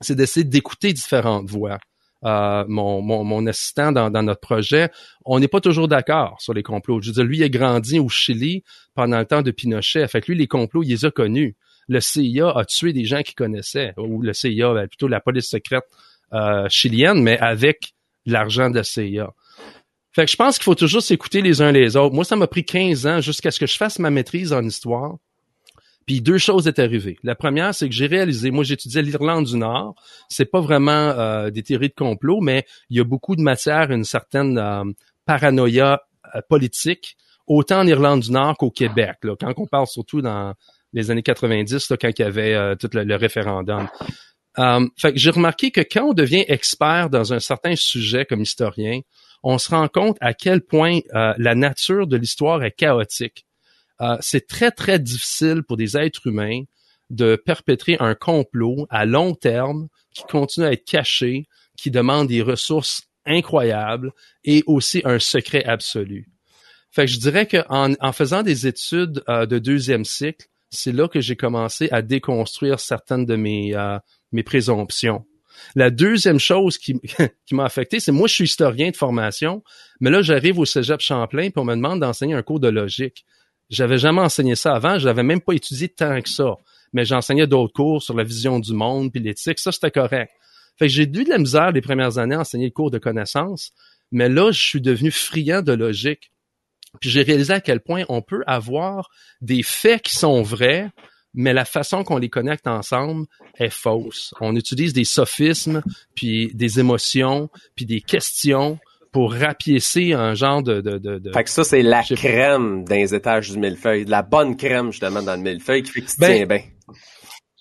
c'est d'essayer d'écouter différentes voix. mon, mon, mon, assistant dans, dans notre projet, on n'est pas toujours d'accord sur les complots. Je lui, il a grandi au Chili pendant le temps de Pinochet. Fait que lui, les complots, il les a connus le CIA a tué des gens qu'il connaissait, ou le CIA, ben, plutôt la police secrète euh, chilienne, mais avec l'argent de la CIA. Fait que je pense qu'il faut toujours s'écouter les uns les autres. Moi, ça m'a pris 15 ans jusqu'à ce que je fasse ma maîtrise en histoire. Puis deux choses est arrivées. La première, c'est que j'ai réalisé, moi j'étudiais l'Irlande du Nord. C'est pas vraiment euh, des théories de complot, mais il y a beaucoup de matière, une certaine euh, paranoïa politique, autant en Irlande du Nord qu'au Québec. Là, quand on parle surtout dans les années 90, là, quand il y avait euh, tout le, référendum. Um, fait que j'ai remarqué que quand on devient expert dans un certain sujet comme historien, on se rend compte à quel point euh, la nature de l'histoire est chaotique. Euh, c'est très, très difficile pour des êtres humains de perpétrer un complot à long terme qui continue à être caché, qui demande des ressources incroyables et aussi un secret absolu. Fait que je dirais qu'en en faisant des études de deuxième cycle, c'est là que j'ai commencé à déconstruire certaines de mes, euh, mes présomptions. La deuxième chose qui, (laughs) m'a affecté, c'est moi, je suis historien de formation, mais là, j'arrive au Cégep Champlain et on me demande d'enseigner un cours de logique. J'avais jamais enseigné ça avant, je l'avais même pas étudié tant que ça. Mais j'enseignais d'autres cours sur la vision du monde puis l'éthique, ça c'était correct. Fait que j'ai eu de la misère les premières années à enseigner le cours de connaissances, mais là, je suis devenu friand de logique. Puis j'ai réalisé à quel point on peut avoir des faits qui sont vrais, mais la façon qu'on les connecte ensemble est fausse. On utilise des sophismes, puis des émotions, puis des questions pour rapiécer un genre de... de, de, Fait que ça, c'est la crème dans les étages du millefeuille. La bonne crème, justement, dans le millefeuille qui fait que tu ben, tiens bien.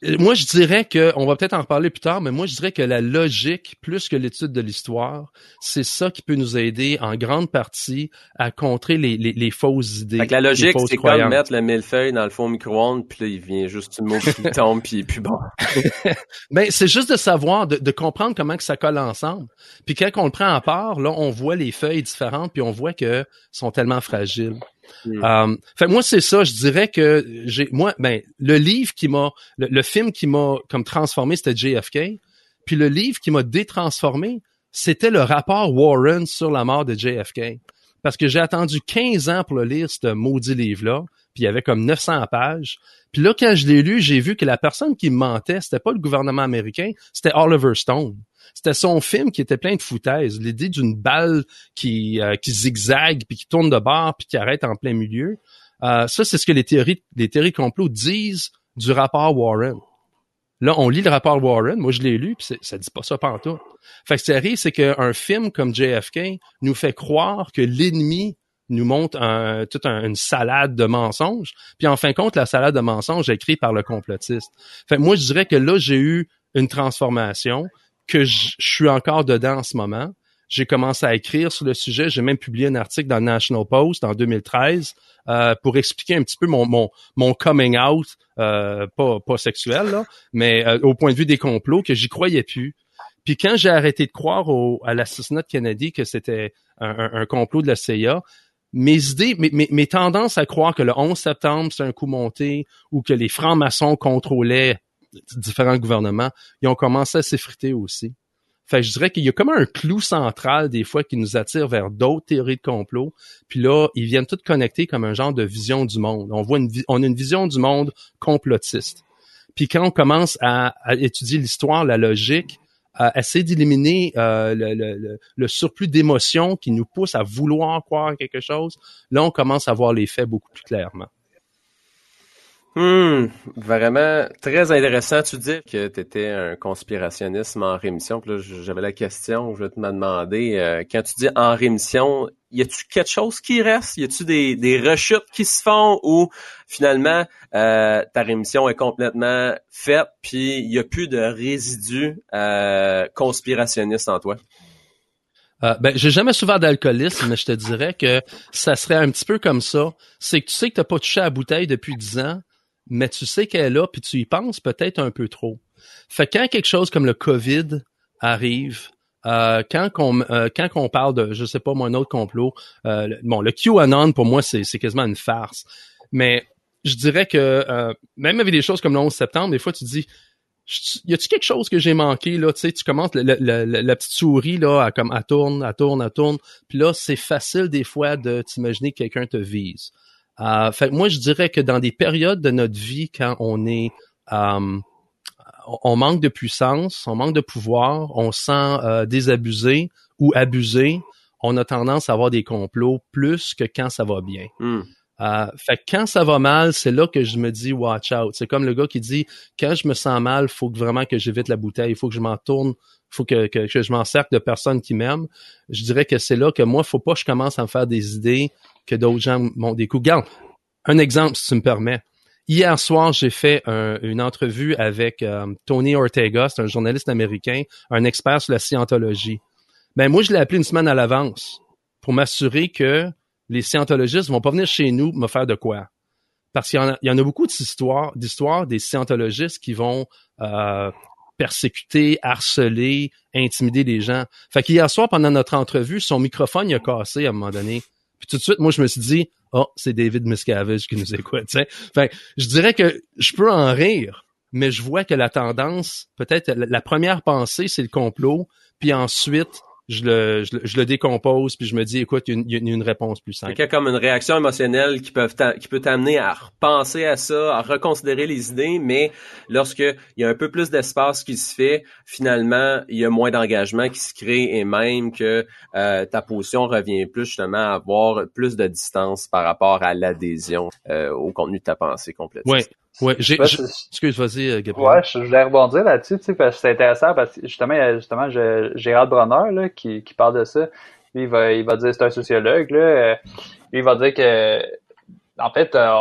Euh, moi, je dirais que, on va peut-être en reparler plus tard, mais moi, je dirais que la logique, plus que l'étude de l'histoire, c'est ça qui peut nous aider en grande partie à contrer les, les, les fausses idées. Fait que la logique, c'est comme mettre le millefeuille dans le fond micro-ondes, puis là, il vient juste une mot qui (laughs) tombe, puis, puis bon. (laughs) ben, c'est juste de savoir, de, de, comprendre comment que ça colle ensemble. Puis quand on le prend à part, là, on voit les feuilles différentes, puis on voit que sont tellement fragiles. Euh, fait moi c'est ça, je dirais que j'ai moi ben le livre qui m'a le, film qui m'a comme transformé c'était JFK, puis le livre qui m'a détransformé, c'était le rapport Warren sur la mort de JFK. Parce que j'ai attendu 15 ans pour le lire ce maudit livre là, puis il y avait comme 900 pages. Puis là quand je l'ai lu, j'ai vu que la personne qui me mentait, c'était pas le gouvernement américain, c'était Oliver Stone. C'était son film qui était plein de foutaises. L'idée d'une balle qui, euh, qui zigzague, puis qui tourne de bord, puis qui arrête en plein milieu. Euh, ça, c'est ce que les théories, les théories complot disent du rapport Warren. Là, on lit le rapport Warren. Moi, je l'ai lu, puis ça dit pas ça partout. Fait que ce qui arrive, c'est qu'un film comme JFK nous fait croire que l'ennemi nous montre un, toute une salade de mensonges. Puis en fin de compte, la salade de mensonges est écrite par le complotiste. Fait moi, je dirais que là, j'ai eu une transformation que je suis encore dedans en ce moment. J'ai commencé à écrire sur le sujet. J'ai même publié un article dans le National Post en 2013 euh, pour expliquer un petit peu mon mon, coming out, euh, pas pas sexuel là, mais euh, au point de vue des complots que j'y croyais plus. Puis quand j'ai arrêté de croire au, à l'assassinat de Kennedy que c'était un, un, complot de la CIA, mes idées, mes, mes, mes, tendances à croire que le 11 septembre c'est un coup monté ou que les francs-maçons contrôlaient différents gouvernements, ils ont commencé à s'effriter aussi. Fait je dirais qu'il y a comme un clou central des fois qui nous attire vers d'autres théories de complot. Puis là, ils viennent toutes connecter comme un genre de vision du monde. On voit une, on a une vision du monde complotiste. Puis quand on commence à, étudier l'histoire, la logique, à essayer d'éliminer euh, le, le, le, surplus d'émotions qui nous pousse à vouloir croire quelque chose, là, on commence à voir les faits beaucoup plus clairement. Hmm, vraiment très intéressant. Tu dis que tu étais un conspirationnisme en rémission. Puis là, j'avais la question, je vais te demander, euh, quand tu dis en rémission, y a-tu quelque chose qui reste? Y a-tu des, des rechutes qui se font ou finalement euh, ta rémission est complètement faite puis il y a plus de résidus euh, conspirationnistes en toi? Euh, ben, j'ai jamais souffert d'alcoolisme, mais je te dirais que ça serait un petit peu comme ça. C'est que tu sais que t'as pas touché à la bouteille depuis dix ans, mais tu sais qu'elle est là, puis tu y penses peut-être un peu trop. Fait quand quelque chose comme le COVID arrive, euh, quand on euh, quand on parle de je sais pas moi un autre complot, euh, bon le QAnon pour moi c'est c'est quasiment une farce, mais je dirais que euh, même avec des choses comme le 11 septembre, des fois tu dis y a-tu quelque chose que j'ai manqué là, tu sais, tu commences la petite souris là, à, comme à tourne, à tourne, à tourne, puis là c'est facile des fois de t'imaginer que quelqu'un te vise. Euh, fait moi, je dirais que dans des périodes de notre vie, quand on est euh, on manque de puissance, on manque de pouvoir, on sent euh, désabusé ou abusé, on a tendance à avoir des complots plus que quand ça va bien. Hmm. Euh, fait que quand ça va mal, c'est là que je me dis watch out. C'est comme le gars qui dit quand je me sens mal, faut que vraiment que j'évite la bouteille, il faut que je m'en tourne, faut que, que, que je m'en cercle de personnes qui m'aiment. Je dirais que c'est là que moi, faut pas que je commence à me faire des idées que d'autres gens m'ont des. Garde, un exemple, si tu me permets. Hier soir, j'ai fait une entrevue avec euh, Tony Ortega, c'est un journaliste américain, un expert sur la scientologie. Ben moi, je l'ai appelé une semaine à l'avance pour m'assurer que les scientologistes vont pas venir chez nous me faire de quoi. Parce qu'il y, en a, beaucoup d'histoires, des scientologistes qui vont euh, persécuter, harceler, intimider les gens. Fait qu'hier soir, pendant notre entrevue, son microphone il a cassé à un moment donné. Puis tout de suite, moi, je me suis dit, oh, c'est David Miscavige qui nous écoute. T'sais. Fait je dirais que je peux en rire, mais je vois que la tendance, peut-être la première pensée, c'est le complot, puis ensuite, je le, je, le décompose puis je me dis écoute il y, a une, réponse plus simple. Il y a comme une réaction émotionnelle qui peut qui peut t'amener à repenser à ça, à reconsidérer les idées, mais lorsque il y a un peu plus d'espace qui se fait, finalement il y a moins d'engagement qui se crée et même que euh, ta position revient plus justement à avoir plus de distance par rapport à l'adhésion euh, au contenu de ta pensée complètement. Oui, Ouais, j'ai, excuse, vas-y, euh, Gabriel. Ouais, je, voulais rebondir là-dessus, tu sais, parce que c'est intéressant parce que justement, il y a justement Gérald Bronner, là, qui, qui parle de ça. Lui, il va, il va dire, c'est un sociologue, là. Euh, lui, il va dire que, en fait, euh,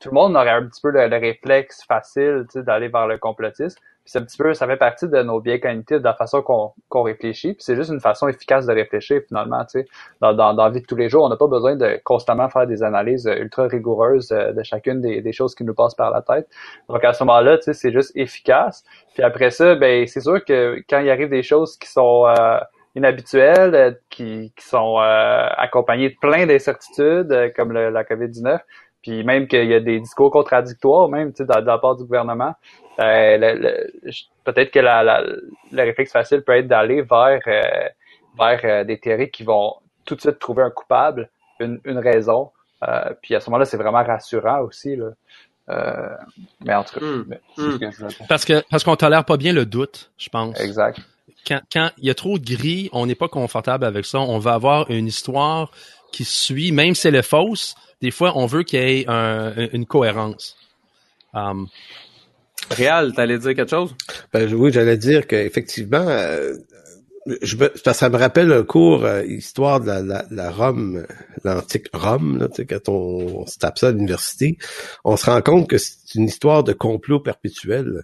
tout le monde aurait un petit peu le, le réflexe facile, tu sais, d'aller vers le complotisme. C'est un petit peu, ça fait partie de nos biais cognitifs, de la façon qu'on réfléchit. Puis c'est juste une façon efficace de réfléchir finalement. Tu sais, dans, dans, dans la vie de tous les jours, on n'a pas besoin de constamment faire des analyses ultra rigoureuses euh, de chacune des, des choses qui nous passent par la tête. Donc à ce moment-là, tu sais, c'est juste efficace. Puis après ça, ben c'est sûr que quand il arrive des choses qui sont euh, inhabituelles, euh, qui, qui sont accompagnées de plein d'incertitudes, comme le, la COVID-19, puis même qu'il y a des discours contradictoires, même tu sais, de, la part du gouvernement. Euh, peut-être que la, la, le réflexe facile peut être d'aller vers, euh, vers euh, des théories qui vont tout de suite trouver un coupable, une, une raison. puis à ce moment-là, c'est vraiment rassurant aussi. Là. mais en tout cas, hmm. Hmm. parce que parce qu'on tolère pas bien le doute, je pense. Exact. Quand, quand il y a trop de gris, on n'est pas confortable avec ça. On va avoir une histoire qui suit, même si elle est fausse, des fois, on veut qu'il y ait une cohérence. Um, Réal, t'allais dire quelque chose? Ben, oui, j'allais dire qu'effectivement, euh, ça me rappelle un cours euh, histoire de la, Rome, l'antique Rome, là, quand on, se tape ça à l'université, on se rend compte que c'est une histoire de complot perpétuel.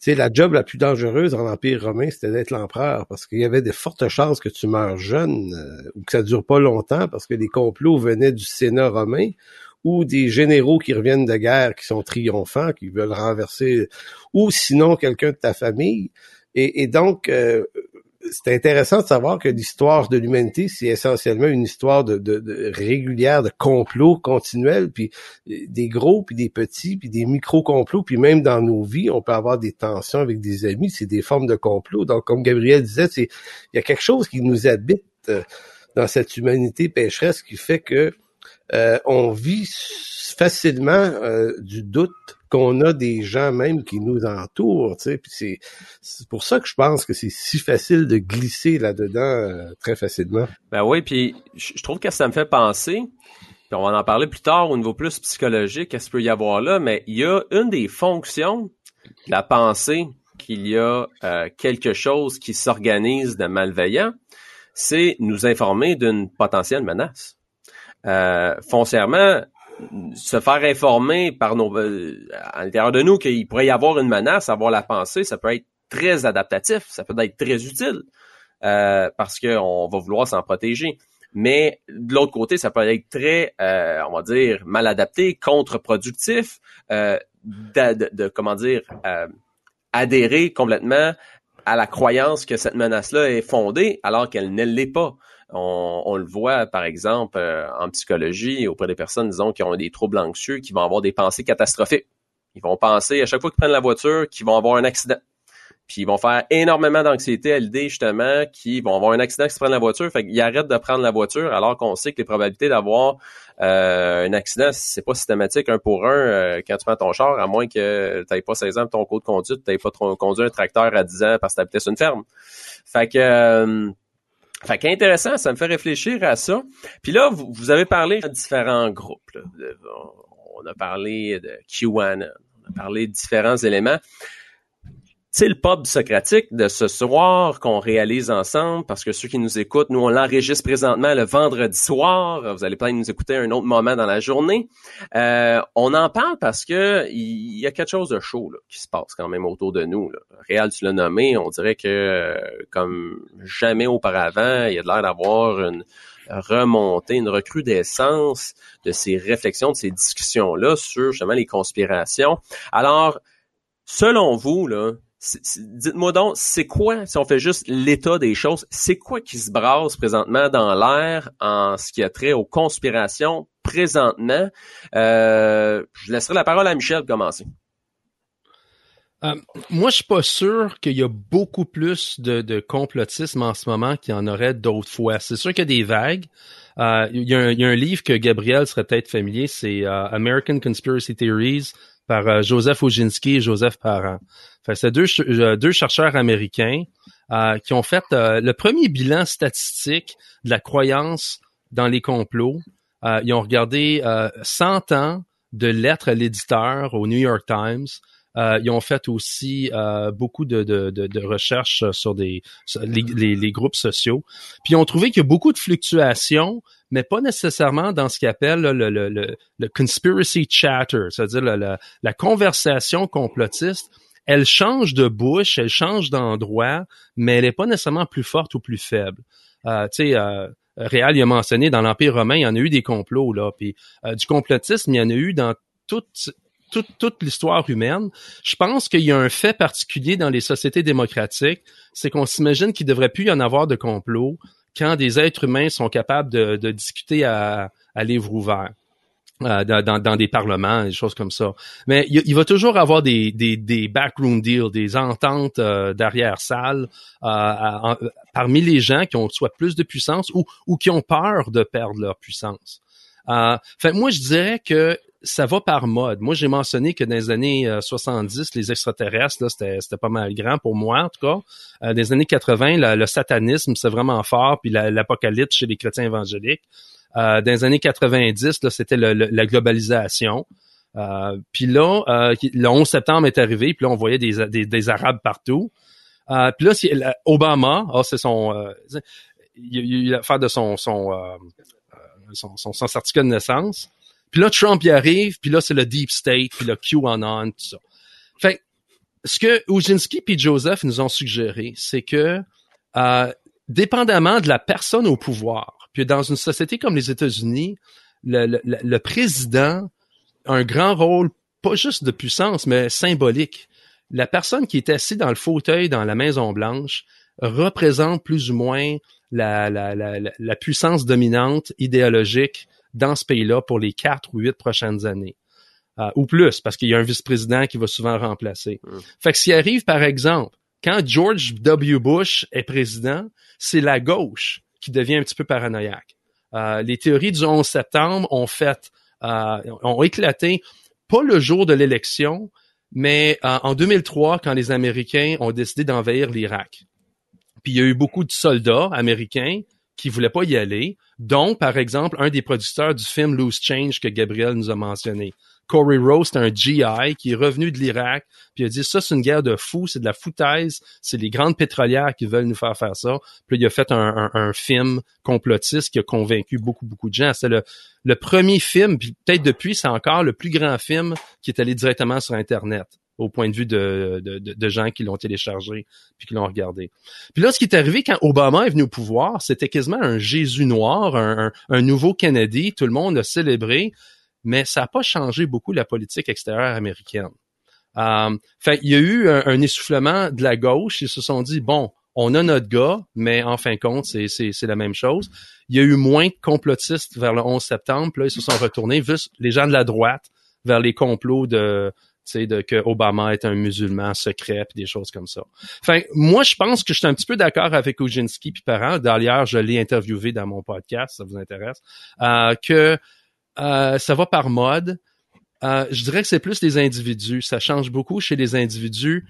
Sais, la job la plus dangereuse en Empire romain, c'était d'être l'empereur, parce qu'il y avait de fortes chances que tu meurs jeune euh, ou que ça dure pas longtemps, parce que les complots venaient du Sénat romain ou des généraux qui reviennent de guerre, qui sont triomphants, qui veulent renverser, ou sinon quelqu'un de ta famille. Et, et donc, euh, c'est intéressant de savoir que l'histoire de l'humanité, c'est essentiellement une histoire de, de, régulière, de complots continuels, puis euh, des gros, puis des petits, puis des micro-complots, puis même dans nos vies, on peut avoir des tensions avec des amis, c'est des formes de complots. Donc, comme Gabriel disait, c'est il y a quelque chose qui nous habite euh, dans cette humanité pécheresse qui fait que euh, on vit facilement du doute qu'on a des gens même qui nous entourent, tu sais, c'est pour ça que je pense que c'est si facile de glisser là-dedans euh, très facilement. Ben oui, puis je trouve que ça me fait penser, puis on va en parler plus tard au niveau plus psychologique, qu'est-ce qu'il peut y avoir là, mais il y a une des fonctions de la pensée qu'il y a euh, quelque chose qui s'organise de malveillant, c'est nous informer d'une potentielle menace. Euh, foncièrement, se faire informer par nos euh, à l'intérieur de nous qu'il pourrait y avoir une menace, avoir la pensée, ça peut être très adaptatif, ça peut être très utile euh, parce qu'on va vouloir s'en protéger. Mais de l'autre côté, ça peut être très, euh, on va dire, mal adapté, contre-productif, comment dire, adhérer complètement à la croyance que cette menace-là est fondée alors qu'elle ne l'est pas. On, le voit, par exemple, euh, en psychologie, auprès des personnes, disons, qui ont des troubles anxieux, qui vont avoir des pensées catastrophiques. Ils vont penser, à chaque fois qu'ils prennent la voiture, qu'ils vont avoir un accident. Puis ils vont faire énormément d'anxiété à l'idée, justement, qu'ils vont avoir un accident qu'ils prennent la voiture. Fait qu'ils arrêtent de prendre la voiture alors qu'on sait que les probabilités d'avoir euh, un accident, c'est pas systématique un pour un euh, quand tu prends ton char, à moins que tu pas 16 ans ton code de conduite, tu pas conduit un tracteur à 10 ans parce que tu une ferme. Fait que fait qu'intéressant, ça me fait réfléchir à ça. Puis là, vous, avez parlé de différents groupes. On a parlé de QAnon, on a parlé de différents éléments c'est le pub socratique de ce soir qu'on réalise ensemble parce que ceux qui nous écoutent, nous on l'enregistre présentement le vendredi soir. Vous allez peut-être nous écouter à un autre moment dans la journée. Euh, on en parle parce que il y a quelque chose de chaud qui se passe quand même autour de nous. Là. Réal, tu l'as nommé, on dirait que comme jamais auparavant, il y a de l'air d'avoir une remontée, une recrudescence de ces réflexions, de ces discussions-là sur justement les conspirations. Alors, selon vous, là, Dites-moi donc, c'est quoi, si on fait juste l'état des choses, c'est quoi qui se brasse présentement dans l'air en ce qui a trait aux conspirations présentement? Euh, je laisserai la parole à Michel pour commencer. Euh, moi, je suis pas sûr qu'il y a beaucoup plus de, complotisme en ce moment qu'il y en aurait d'autres fois. C'est sûr qu'il y a des vagues. Euh, il, y a un, livre que Gabriel serait peut-être familier, c'est American Conspiracy Theories par Joseph Oginski et Joseph Parent c'est deux, euh, deux chercheurs américains euh, qui ont fait euh, le premier bilan statistique de la croyance dans les complots. ils ont regardé 100 ans de lettres à l'éditeur au New York Times. ils ont fait aussi beaucoup de, de, de, recherches sur des les, les, groupes sociaux. Puis ils ont trouvé qu'il y a beaucoup de fluctuations, mais pas nécessairement dans ce qu'ils appellent le, le, le, le, conspiracy chatter, c'est-à-dire la, la, conversation complotiste elle change de bouche, elle change d'endroit, mais elle n'est pas nécessairement plus forte ou plus faible. Euh, tu sais, euh, Réal il a mentionné dans l'Empire romain, il y en a eu des complots là, puis euh, du complotisme, il y en a eu dans toute toute, toute l'histoire humaine. Je pense qu'il y a un fait particulier dans les sociétés démocratiques, c'est qu'on s'imagine qu'il devrait plus y en avoir de complots quand des êtres humains sont capables de, discuter à, livre ouvert. Euh, dans, des parlements, des choses comme ça. Mais il, va toujours avoir des, backroom deals, des ententes euh, d'arrière-salle euh, parmi les gens qui ont soit plus de puissance ou, qui ont peur de perdre leur puissance. Euh, moi, je dirais que ça va par mode. Moi, j'ai mentionné que dans les années 70, les extraterrestres, c'était, pas mal grand pour moi, en tout cas. dans les années 80, le satanisme, c'est vraiment fort, puis l'apocalypse chez les chrétiens évangéliques. Euh, dans les années 90, là, c'était la globalisation. Euh, puis là, euh, le 11 septembre est arrivé, puis là, on voyait des, des, Arabes partout. Euh, puis là, Obama, ah, c'est son, euh, il, a l'affaire de son son, euh, son, son, son certificat de naissance. Puis là, Trump y arrive, puis là, c'est le deep state, puis le QAnon, tout ça. Fait ce que Ujinski et Joseph nous ont suggéré, c'est que euh, dépendamment de la personne au pouvoir, puis dans une société comme les États-Unis, le, le, le, président a un grand rôle, pas juste de puissance, mais symbolique. La personne qui est assise dans le fauteuil dans la Maison Blanche représente plus ou moins la, la, la, la puissance dominante idéologique dans ce pays-là pour les quatre ou huit prochaines années. Euh, ou plus, parce qu'il y a un vice-président qui va souvent remplacer. Mmh. Fait que s'il arrive, par exemple, quand George W. Bush est président, c'est la gauche qui devient un petit peu paranoïaque. Euh, les théories du 11 septembre ont fait, euh, ont éclaté, pas le jour de l'élection, mais euh, en 2003, quand les Américains ont décidé d'envahir l'Irak. Puis il y a eu beaucoup de soldats américains qui voulaient pas y aller, dont, par exemple, un des producteurs du film Loose Change que Gabriel nous a mentionné. Corey Rose, un GI qui est revenu de l'Irak, puis il a dit ça c'est une guerre de fous, c'est de la foutaise, c'est les grandes pétrolières qui veulent nous faire faire ça. Puis il a fait un, un, film complotiste qui a convaincu beaucoup beaucoup de gens. C'est le, le premier film, puis peut-être depuis c'est encore le plus grand film qui est allé directement sur Internet au point de vue de, gens qui l'ont téléchargé puis qui l'ont regardé. Puis là, ce qui est arrivé quand Obama est venu au pouvoir, c'était quasiment un Jésus noir, un, un nouveau Kennedy. Tout le monde a célébré mais ça n'a pas changé beaucoup la politique extérieure américaine. Euh, fait, il y a eu un, essoufflement de la gauche. Ils se sont dit bon, on a notre gars, mais en fin de compte, c'est, c'est, c'est la même chose. Il y a eu moins de complotistes vers le 11 septembre. Là, ils se sont retournés, vu les gens de la droite, vers les complots de, de que Obama est un musulman secret puis des choses comme ça. Enfin, moi, je pense que je suis un petit peu d'accord avec Ojinski puis Parent. D'ailleurs, je l'ai interviewé dans mon podcast, ça vous intéresse, euh, que euh, ça va par mode. Euh, je dirais que c'est plus des individus. Ça change beaucoup chez les individus.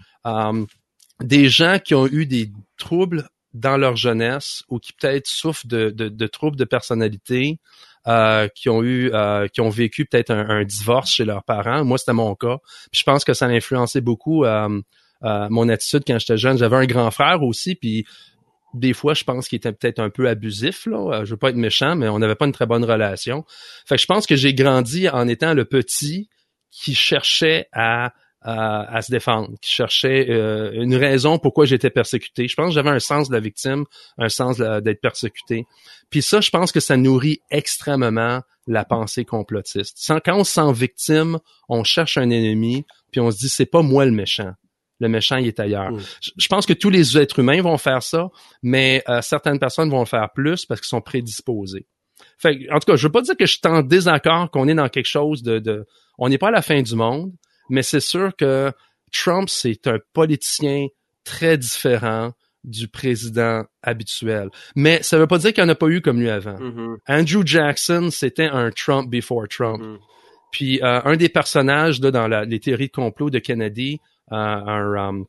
Des gens qui ont eu des troubles dans leur jeunesse ou qui peut-être souffrent de, troubles de personnalité, qui ont eu, qui ont vécu peut-être un, un, divorce chez leurs parents. Moi, c'était mon cas. Puis je pense que ça a influencé beaucoup mon attitude quand j'étais jeune. J'avais un grand frère aussi, puis des fois, je pense qu'il était peut-être un peu abusif. Là. Euh, je veux pas être méchant, mais on n'avait pas une très bonne relation. Fait que je pense que j'ai grandi en étant le petit qui cherchait à, à, se défendre, qui cherchait euh, une raison pourquoi j'étais persécuté. Je pense que j'avais un sens de la victime, un sens d'être persécuté. Puis ça, je pense que ça nourrit extrêmement la pensée complotiste. Quand on se sent victime, on cherche un ennemi, puis on se dit c'est pas moi le méchant le méchant il est ailleurs. Mm. Je pense que tous les êtres humains vont faire ça, mais euh, certaines personnes vont le faire plus parce qu'ils sont prédisposés. Fait, en tout cas, je veux pas dire que je suis en désaccord qu'on est dans quelque chose de, de... on n'est pas à la fin du monde, mais c'est sûr que Trump c'est un politicien très différent du président habituel. Mais ça veut pas dire qu'il n'y en a pas eu comme lui avant. Mm-hmm. Andrew Jackson, c'était un Trump before Trump. Mm-hmm. Puis euh, un des personnages là, dans la, les théories de complot de Kennedy, un,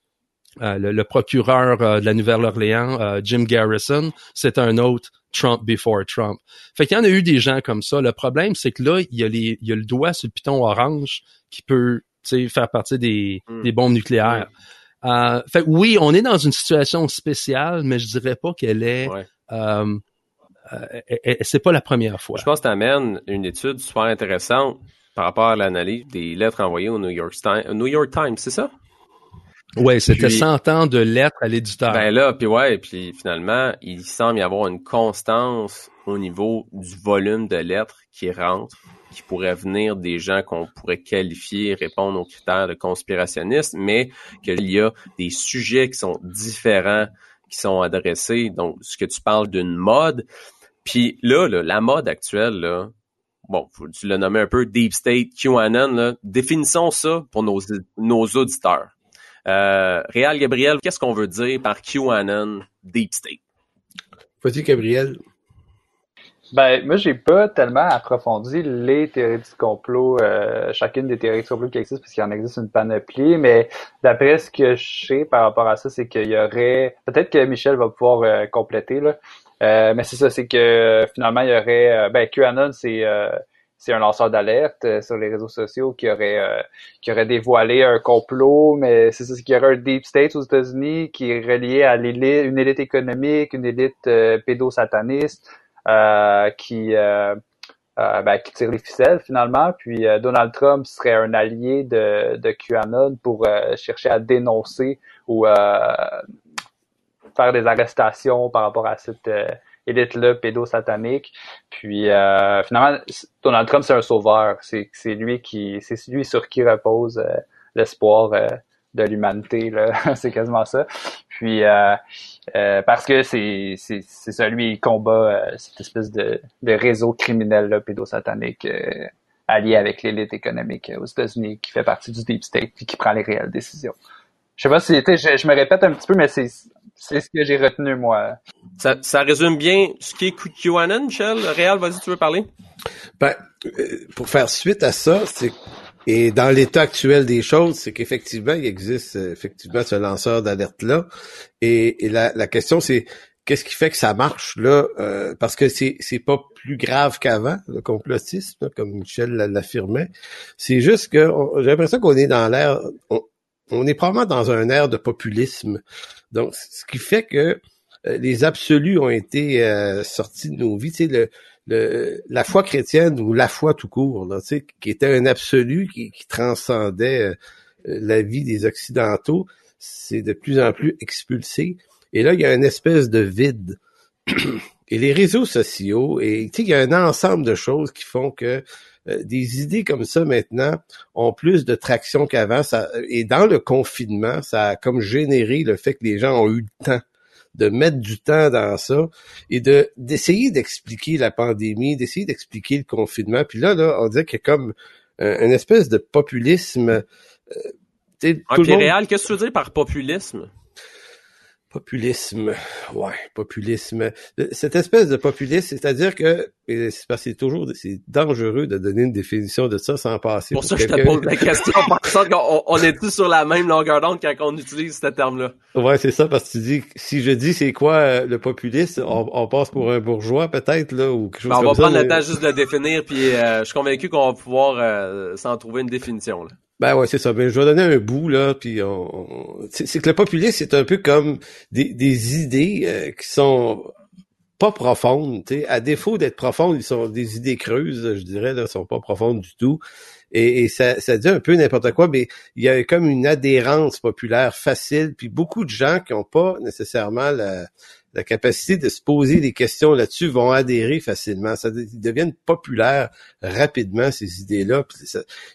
euh, le, procureur euh, de la Nouvelle-Orléans, euh, Jim Garrison, c'est un autre Trump before Trump. Fait qu'il y en a eu des gens comme ça. Le problème, c'est que là, il y a, les, il y a le doigt sur le piton orange qui peut faire partie des, mm. des bombes nucléaires. Mm. fait oui, on est dans une situation spéciale, mais je dirais pas qu'elle est... c'est pas la première fois. Je pense que tu amènes une étude super intéressante par rapport à l'analyse des lettres envoyées au New York Times, New York Times c'est ça? Ouais, c'était 100 ans de lettres à l'éditeur. Ben là, puis ouais, puis finalement, il semble y avoir une constance au niveau du volume de lettres qui rentrent, qui pourraient venir des gens qu'on pourrait qualifier, répondre aux critères de conspirationnistes, mais qu'il y a des sujets qui sont différents, qui sont adressés. Donc, ce que tu parles d'une mode, puis là, la mode actuelle, bon, tu l'as nommé un peu Deep State, QAnon, définissons ça pour nos, nos auditeurs. Euh, Réal Gabriel, qu'est-ce qu'on veut dire par QAnon Deep State? Vas-y, Gabriel. Ben, moi, j'ai pas tellement approfondi les théories du complot, euh, chacune des théories du complot qui existent, parce qu'il en existe une panoplie, mais d'après ce que je sais par rapport à ça, c'est qu'il y aurait, peut-être que Michel va pouvoir euh, compléter, là, mais c'est ça, c'est que finalement, il y aurait, ben, QAnon, c'est c'est un lanceur d'alerte euh, sur les réseaux sociaux qui aurait euh, qui aurait dévoilé un complot, mais c'est ça, qu'il y aurait un deep state aux États-Unis qui est relié à l'élite, une élite économique, une élite euh, pédosataniste qui ben, qui tire les ficelles finalement. Puis Donald Trump serait un allié de, de QAnon pour chercher à dénoncer ou faire des arrestations par rapport à cette élite-là pédosatanique. Puis euh, finalement, Donald Trump, c'est un sauveur. C'est lui qui c'est lui sur qui repose euh, l'espoir euh, de l'humanité. (laughs) c'est quasiment ça. Puis parce que c'est c'est celui qui combat cette espèce de, de réseau criminel là, pédosatanique allié avec l'élite économique aux États-Unis qui fait partie du deep state et qui prend les réelles décisions. Je sais pas si je, je me répète un petit peu, mais c'est c'est ce que j'ai retenu, moi. Ça, ça résume bien ce qui est QAnon, Michel? Réal, vas-y, tu veux parler? Ben, euh, pour faire suite à ça, c'est et dans l'état actuel des choses, c'est qu'effectivement, il existe euh, effectivement ce lanceur d'alerte-là. Et, et la, la, question, c'est qu'est-ce qui fait que ça marche là? Euh, parce que c'est, c'est pas plus grave qu'avant, le complotisme, comme Michel l'affirmait. C'est juste que j'ai l'impression qu'on est dans l'ère on est probablement dans un air de populisme. Donc, ce qui fait que euh, les absolus ont été euh, sortis de nos vies. Tu sais, le, la foi chrétienne ou la foi tout court, là, qui était un absolu qui, transcendait euh, la vie des Occidentaux, c'est de plus en plus expulsé. Et là, il y a une espèce de vide. Et les réseaux sociaux, et il y a un ensemble de choses qui font que euh, des idées comme ça maintenant ont plus de traction qu'avant. Et dans le confinement, ça a comme généré le fait que les gens ont eu le temps de mettre du temps dans ça et de d'essayer d'expliquer la pandémie, d'essayer d'expliquer le confinement. Puis là, là, on dirait qu'il y a comme euh, une espèce de populisme. Euh, ah, réel, qu'est-ce que tu veux dire par populisme? Populisme, ouais, populisme. Cette espèce de populisme, c'est-à-dire que c'est parce que c'est toujours c'est dangereux de donner une définition de ça sans passer. Pour, ça, je te pose la question, parce qu'on on est tous sur la même longueur d'onde quand on utilise ce terme-là. Ouais, c'est ça, parce que tu dis si je dis c'est quoi euh, le populisme, on, passe pour un bourgeois peut-être là ou quelque chose ben, on va prendre le temps juste de le définir, puis euh, je suis convaincu qu'on va pouvoir euh, s'en trouver une définition là. Ben ouais, c'est ça. Ben, je vais donner un bout, là, puis on... c'est que le populisme, c'est un peu comme des, des idées euh, qui sont pas profondes. sais. À défaut d'être profondes, ils sont des idées creuses, je dirais, là, sont pas profondes du tout. Et, ça, ça dit un peu n'importe quoi, mais il y a comme une adhérence populaire facile, puis beaucoup de gens qui ont pas nécessairement la, la capacité de se poser des questions là-dessus vont adhérer facilement. Ça deviennent populaires rapidement ces idées-là.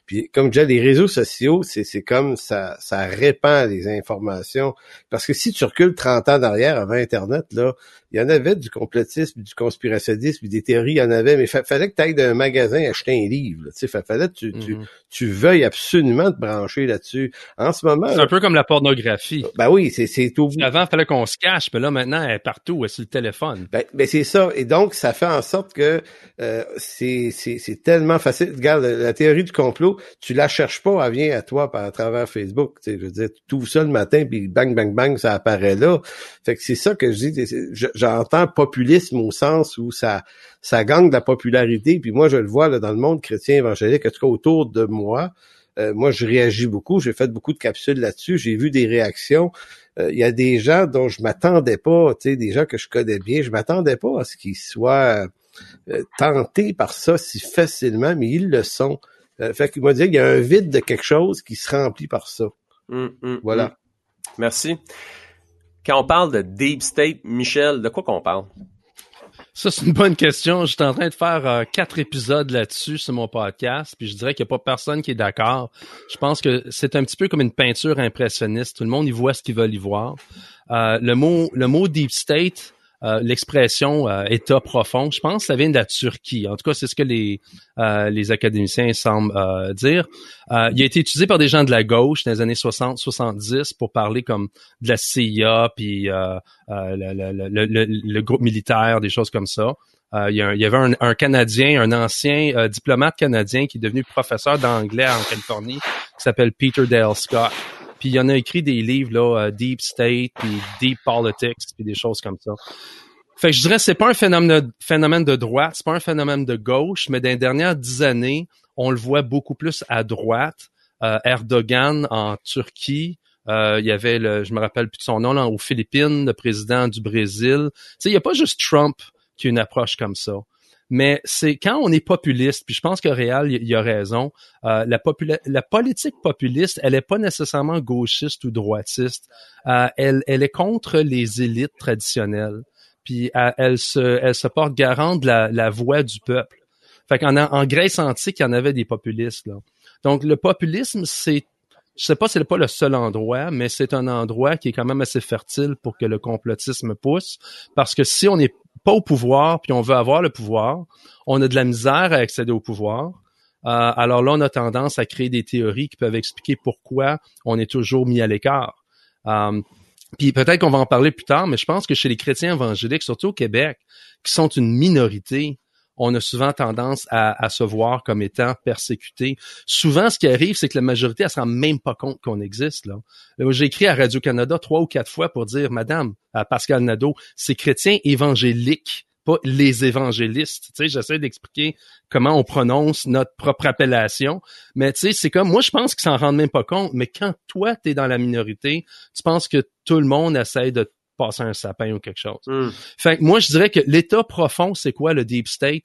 Puis, comme déjà les réseaux sociaux, c'est comme ça, ça répand les informations. Parce que si tu recules 30 ans derrière avant Internet, là, il y en avait du complotisme, du conspirationnisme, des théories, il y en avait, mais il fallait que tu ailles d'un magasin acheter un livre. Tu sais, fallait que tu, tu, mm-hmm. tu, veuilles absolument te brancher là-dessus. En ce moment... C'est un peu comme la pornographie. Ben oui, c'est tout. Avant, il fallait qu'on se cache, mais là, maintenant, elle partout, sur le téléphone. Ben, ben c'est ça. Et donc, ça fait en sorte que euh, c'est tellement facile. Regarde, la, théorie du complot, tu la cherches pas, elle vient à toi par à travers Facebook. Tu je veux dire, tu ouvres ça le matin, puis bang, bang, bang, ça apparaît là. Fait que c'est ça que je dis. Je, j'entends populisme au sens où ça ça gagne de la popularité. Puis moi, je le vois là, dans le monde chrétien évangélique, en tout cas autour de moi. Euh, moi, je réagis beaucoup. J'ai fait beaucoup de capsules là-dessus. J'ai vu des réactions. Euh, il y a des gens dont je m'attendais pas, tu sais, des gens que je connais bien. Je m'attendais pas à ce qu'ils soient euh, tentés par ça si facilement, mais ils le sont. fait qu'il m'a dit qu'il y a un vide de quelque chose qui se remplit par ça. Hum, hum, voilà. Hum. Merci. Quand on parle de deep state, Michel, de quoi qu'on parle? Ça, c'est une bonne question. J'étais en train de faire euh, quatre épisodes là-dessus sur mon podcast, puis je dirais qu'il n'y a pas personne qui est d'accord. Je pense que c'est un petit peu comme une peinture impressionniste. Tout le monde y voit ce qu'ils veulent y voir. Euh, le mot, le mot deep state, euh, l'expression euh, État profond, je pense ça vient de la Turquie. En tout cas, c'est ce que les, euh, les académiciens semblent dire. il a été utilisé par des gens de la gauche dans les années 60-70 pour parler comme de la CIA, puis le, groupe militaire, des choses comme ça. il, y avait un, un, Canadien, un ancien diplomate canadien qui est devenu professeur d'anglais en Californie, qui s'appelle Peter Dale Scott. Puis il y en a écrit des livres là, Deep State, puis Deep Politics, puis des choses comme ça. Fait que je dirais c'est pas un phénomène de, phénomène de droite, c'est pas un phénomène de gauche, mais dans les dernières dix années, on le voit beaucoup plus à droite. Euh, Erdogan en Turquie, euh, il y avait le, je me rappelle plus de son nom là, aux Philippines, le président du Brésil. Tu sais, il y a pas juste Trump qui a une approche comme ça. Mais c'est quand on est populiste, puis je pense que Réal il a raison, euh, la, la politique populiste, elle est pas nécessairement gauchiste ou droitiste. Euh, elle, elle est contre les élites traditionnelles. Puis elle, se, elle se porte garant de la, la voix du peuple. Fait qu'en en Grèce antique, il y en avait des populistes. Là. Donc le populisme, c'est je sais pas c'est pas le seul endroit, mais c'est un endroit qui est quand même assez fertile pour que le complotisme pousse. Parce que si on n'est pas au pouvoir, puis on veut avoir le pouvoir, on a de la misère à accéder au pouvoir. Euh, alors là, on a tendance à créer des théories qui peuvent expliquer pourquoi on est toujours mis à l'écart. Euh, puis peut-être qu'on va en parler plus tard, mais je pense que chez les chrétiens évangéliques, surtout au Québec, qui sont une minorité, on a souvent tendance à, se voir comme étant persécutés. Souvent, ce qui arrive, c'est que la majorité, elle se rend même pas compte qu'on existe. Là. J'ai écrit à Radio-Canada trois ou quatre fois pour dire, Madame, à Pascal Nadeau, c'est chrétiens évangéliques, pas les évangélistes. Tu sais, j'essaie d'expliquer comment on prononce notre propre appellation. Mais tu sais, c'est comme, moi, je pense qu'ils s'en rendent même pas compte. Mais quand toi, tu es dans la minorité, tu penses que tout le monde essaie de passer un sapin ou quelque chose. Hmm. Fait moi, je dirais que l'état profond, c'est quoi le deep state?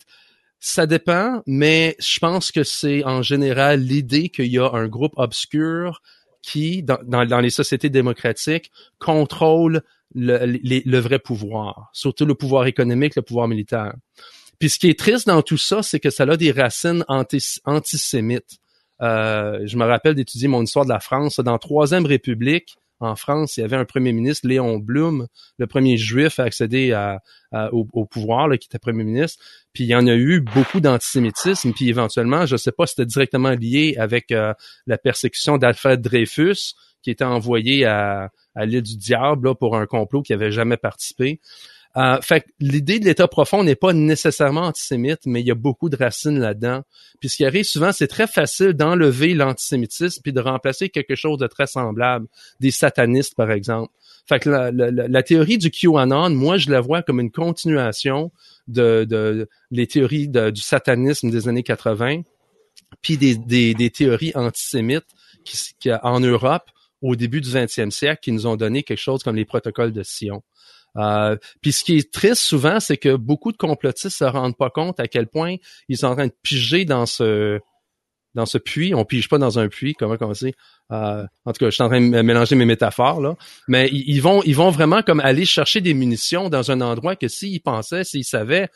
Ça dépend, mais je pense que c'est en général l'idée qu'il y a un groupe obscur qui, dans, dans, les sociétés démocratiques, contrôle le, le, vrai pouvoir, surtout le pouvoir économique, le pouvoir militaire. Puis ce qui est triste dans tout ça, c'est que ça a des racines antisémites. Euh, je me rappelle d'étudier mon histoire de la France. Dans la Troisième République, en France, il y avait un premier ministre, Léon Blum, le premier juif à accéder au, pouvoir, là, qui était premier ministre. Puis il y en a eu beaucoup d'antisémitisme. Puis éventuellement, je ne sais pas si c'était directement lié avec euh, la persécution d'Alfred Dreyfus, qui était envoyé à, l'île du diable pour un complot qui avait jamais participé. Euh, fait l'idée de l'État profond n'est pas nécessairement antisémite, mais il y a beaucoup de racines là-dedans. Puis ce qui arrive souvent, c'est très facile d'enlever l'antisémitisme puis de remplacer quelque chose de très semblable, des satanistes par exemple. Fait que la, théorie du QAnon, moi je la vois comme une continuation de, de les théories du satanisme des années 80, puis des, des, des théories antisémites qui, qui, en Europe au début du 20e siècle qui nous ont donné quelque chose comme les protocoles de Sion. Euh, puis ce qui est triste souvent, c'est que beaucoup de complotistes se rendent pas compte à quel point ils sont en train de piger dans ce dans ce puits. On pige pas dans un puits, comment on dit? Euh, en tout cas, je suis en train de mélanger mes métaphores là. Mais ils, vont ils vont vraiment comme aller chercher des munitions dans un endroit que s'ils pensaient, s'ils savaient,